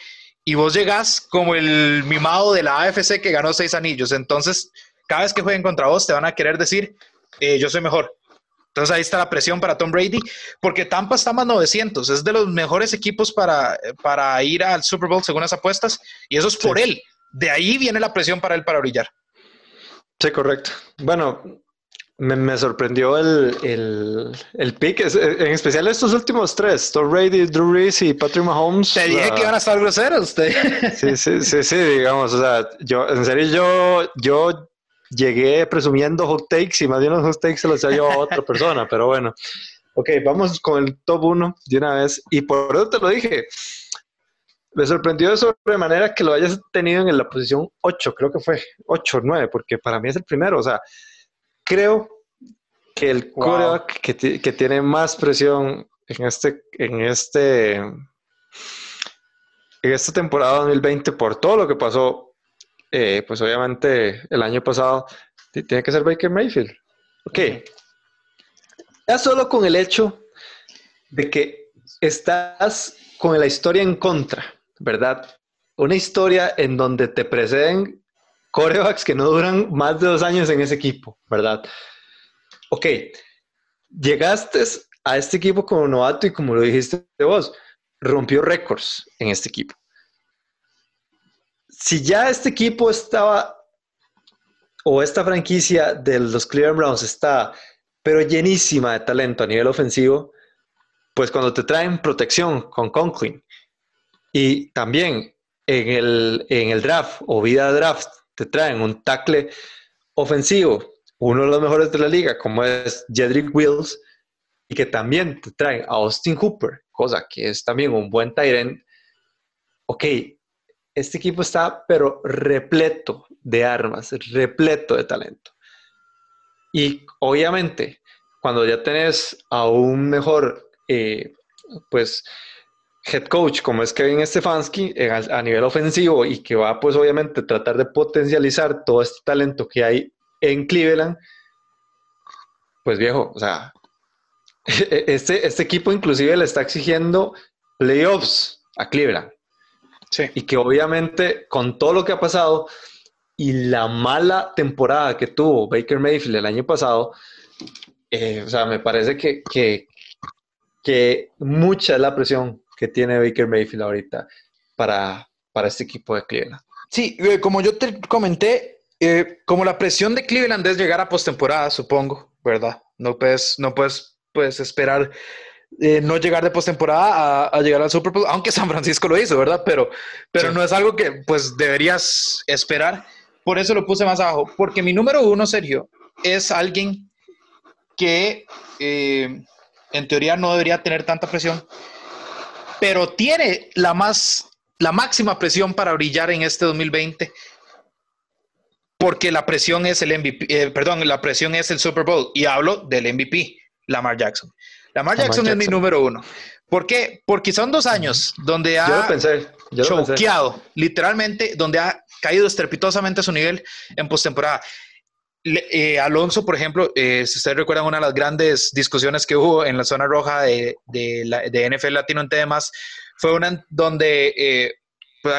S1: y vos llegás como el mimado de la AFC que ganó seis anillos. Entonces, cada vez que jueguen contra vos, te van a querer decir, eh, yo soy mejor. Entonces ahí está la presión para Tom Brady, porque Tampa está más 900, es de los mejores equipos para, para ir al Super Bowl según las apuestas, y eso es por
S2: Sí.
S1: él. De ahí viene la presión para él para brillar.
S2: Sí, correcto. Bueno, me, me sorprendió el, el, el pick, es- en especial estos últimos tres, Tom Brady, Drew Brees y Patrick Mahomes.
S1: Te dije que iban a estar groseros. te-
S2: Sí, sí, sí, sí, digamos, o sea, yo, en serio, yo, yo llegué presumiendo hot takes y más bien los hot takes se los había a otra (laughs) persona, pero bueno. Ok, vamos con el top 1 de una vez. Y por eso te lo dije. Me sorprendió de sobremanera que lo hayas tenido en la posición 8, creo que fue 8 o 9, porque para mí es el primero. O sea, creo que el
S1: Wow.
S2: quarterback que, ti- que tiene más presión en este, en este, en esta temporada 2020 por todo lo que pasó, eh, pues obviamente el año pasado, ti- tiene que ser Baker Mayfield. Ok.
S1: Ujú.
S2: Ya solo con el hecho de que estás con la historia en contra, ¿verdad? Una historia en donde te preceden corebacks que no duran más de dos años en ese equipo, ¿verdad? Ok, llegaste a este equipo como novato y como lo dijiste vos, rompió récords en este equipo. Si ya este equipo estaba, o esta franquicia de los Cleveland Browns está, pero llenísima de talento a nivel ofensivo, pues cuando te traen protección con Conklin y también en el, en el draft o vida draft te traen un tackle ofensivo, uno de los mejores de la liga, como es Jedrick Wills, y que también te traen a Austin Hooper, cosa que es también un buen end. Ok, este equipo está pero repleto de armas, repleto de talento. Y obviamente, cuando ya tenés a un mejor, eh, pues, head coach como es Kevin Stefanski en- a, a nivel ofensivo y que va, pues, obviamente tratar de potencializar todo este talento que hay en Cleveland, pues, viejo, o sea, (laughs) este, este equipo inclusive le está exigiendo playoffs a Cleveland
S1: Sí.
S2: y que obviamente con todo lo que ha pasado y la mala temporada que tuvo Baker Mayfield el año pasado, eh, o sea, me parece que, que, que mucha es la presión que tiene Baker Mayfield ahorita para, para este equipo de Cleveland.
S1: Sí, eh, como yo te comenté, eh, como la presión de Cleveland es llegar a postemporada, supongo, ¿verdad? No puedes, no puedes, puedes esperar eh, no llegar de postemporada a, llegar al Super Bowl, aunque San Francisco lo hizo, ¿verdad? Pero, pero no es algo que pues deberías esperar. Por eso lo puse más abajo, porque mi número uno, Sergio, es alguien que eh, en teoría no debería tener tanta presión, pero tiene la más, la máxima presión para brillar en este 2020 porque la presión es el MVP, eh, perdón, la presión es el Super Bowl y hablo del MVP, Lamar Jackson. Lamar Jackson, es mi número uno. ¿Por qué? Porque son dos años donde ha choqueado, literalmente, donde ha caído estrepitosamente a su nivel en postemporada. Eh, Alonso, por ejemplo, eh, si ustedes recuerdan una de las grandes discusiones que hubo en la zona roja de, de, NFL Latino en temas, fue una donde eh,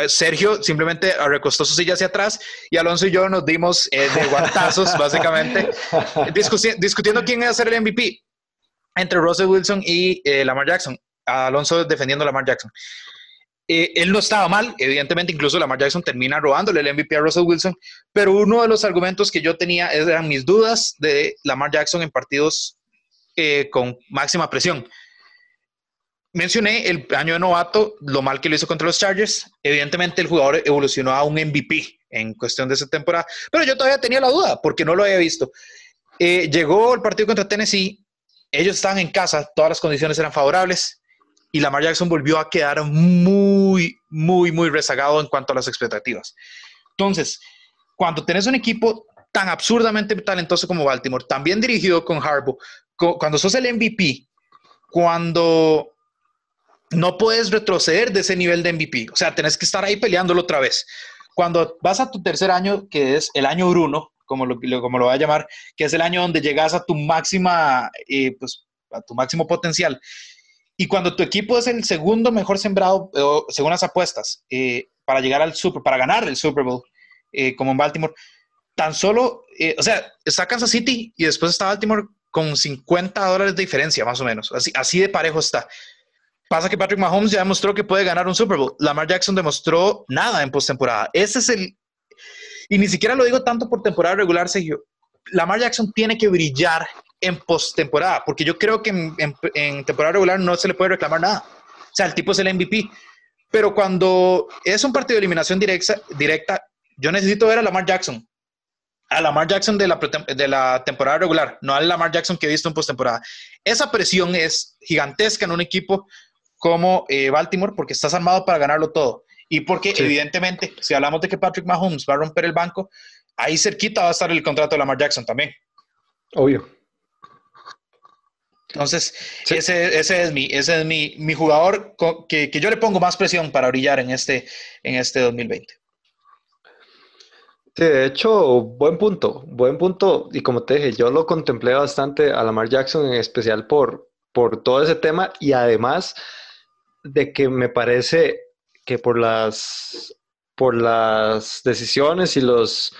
S1: Sergio simplemente recostó su silla hacia atrás y Alonso y yo nos dimos de guantazos, (laughs) básicamente, discutiendo quién iba a ser el MVP entre Russell Wilson y eh, Lamar Jackson. Alonso defendiendo a Lamar Jackson. Eh, él no estaba mal, evidentemente, incluso Lamar Jackson termina robándole el MVP a Russell Wilson, pero uno de los argumentos que yo tenía eran mis dudas de Lamar Jackson en partidos eh, con máxima presión. Mencioné el año de novato, lo mal que lo hizo contra los Chargers. Evidentemente, el jugador evolucionó a un MVP en cuestión de esa temporada, pero yo todavía tenía la duda porque no lo había visto. llegó el partido contra Tennessee ellos estaban en casa, todas las condiciones eran favorables y Lamar Jackson volvió a quedar muy, muy, muy rezagado en cuanto a las expectativas. Entonces, cuando tenés un equipo tan absurdamente talentoso como Baltimore, también dirigido con Harbaugh, cuando sos el MVP, cuando no puedes retroceder de ese nivel de MVP, o sea, tenés que estar ahí peleándolo otra vez. Cuando vas a tu tercer año, que es el año Bruno, como lo, como lo voy a llamar, que es el año donde llegas a tu máxima, eh, pues, a tu máximo potencial. Y cuando tu equipo es el segundo mejor sembrado, según las apuestas, eh, para llegar al Super, para ganar el Super Bowl, eh, como en Baltimore, tan solo, o sea, está Kansas City y después está Baltimore con 50 dólares de diferencia, más o menos. Así de parejo está. Pasa que Patrick Mahomes ya demostró que puede ganar un Super Bowl. Lamar Jackson demostró nada en postemporada. Ese es el, y ni siquiera lo digo tanto por temporada regular, Sergio. Lamar Jackson tiene que brillar en postemporada, porque yo creo que en, temporada regular no se le puede reclamar nada. O sea, el tipo es el MVP. Pero cuando es un partido de eliminación directa, directa yo necesito ver a Lamar Jackson. A Lamar Jackson de la, de la temporada regular, no al Lamar Jackson que he visto en postemporada. Esa presión es gigantesca en un equipo como eh, Baltimore porque estás armado para ganarlo todo. Y porque evidentemente, si hablamos de que Patrick Mahomes va a romper el banco, ahí cerquita va a estar el contrato de Lamar Jackson también.
S2: Obvio.
S1: Entonces, ese, ese, es, mi, ese es mi, mi jugador que, que, yo le pongo más presión para brillar en este, en este 2020.
S2: Sí, de hecho, buen punto, buen punto. Y como te dije, yo lo contemplé bastante a Lamar Jackson, en especial por, por todo ese tema y además de que me parece que por las, por las decisiones y los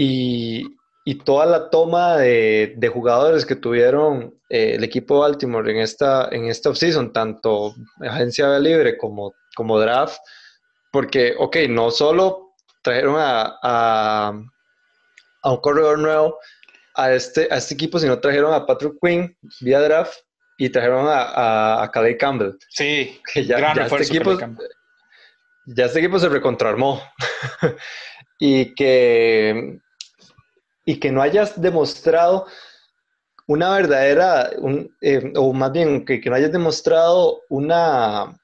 S2: y, toda la toma de, jugadores que tuvieron eh, el equipo de Baltimore en esta, en esta offseason, tanto agencia libre como, como draft, porque, ok, no solo trajeron a, a, un corredor nuevo a este, a este equipo, sino trajeron a Patrick Quinn vía draft y trajeron a, a, Campbell.
S1: Sí, (laughs)
S2: que ya, este equipo, ya este equipo se recontrarmó. (laughs) y, que, y que no hayas demostrado una verdadera, eh, o más bien que, no hayas demostrado una,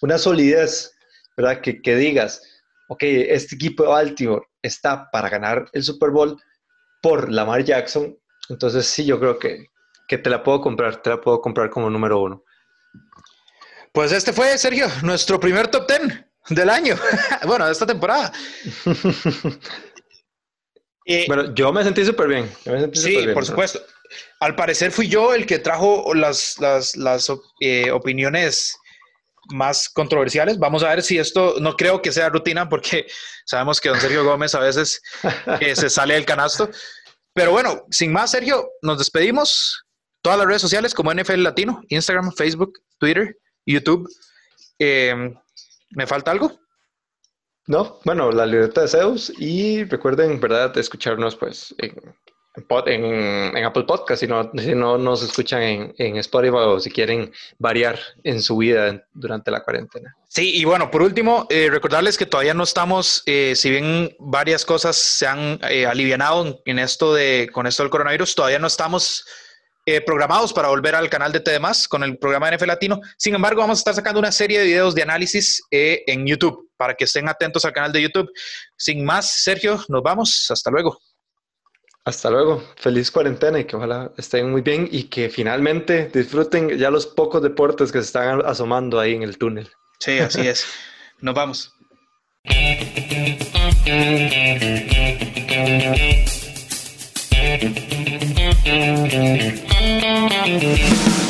S2: una solidez, ¿verdad? Que, que digas, ok, este equipo de Baltimore está para ganar el Super Bowl por Lamar Jackson. Entonces sí, yo creo que, que te la puedo comprar, te la puedo comprar como número uno.
S1: Pues este fue, Sergio, nuestro primer top ten del año. (laughs) bueno, de esta temporada. (laughs)
S2: Eh, bueno, yo me sentí súper bien.
S1: sí, por supuesto. Al parecer fui yo el que trajo las, las, las eh, opiniones más controversiales. Vamos a ver si esto, no creo que sea rutina porque sabemos que don Sergio Gómez a veces eh, se sale del canasto. Pero bueno, sin más, Sergio, nos despedimos todas las redes sociales como NFL Latino, Instagram, Facebook, Twitter, YouTube. Em, ¿Me falta algo?
S2: No, bueno, la libreta de Zeus y recuerden, ¿verdad?, escucharnos pues en, en, Apple Podcast si no, si no nos escuchan en, en, Spotify o si quieren variar en su vida durante la cuarentena.
S1: Sí, y bueno, por último, eh, recordarles que todavía no estamos, eh, si bien varias cosas se han eh, alivianado en esto de, con esto del coronavirus, todavía no estamos eh, programados para volver al canal de TDMás con el programa NF Latino. Sin embargo, vamos a estar sacando una serie de videos de análisis eh, en YouTube para que estén atentos al canal de YouTube. Sin más, Sergio, nos vamos. Hasta luego.
S2: Hasta luego. Feliz cuarentena y que ojalá estén muy bien y que finalmente disfruten ya los pocos deportes que se están asomando ahí en el túnel.
S1: Sí, así es. Nos vamos. (laughs) Thank you.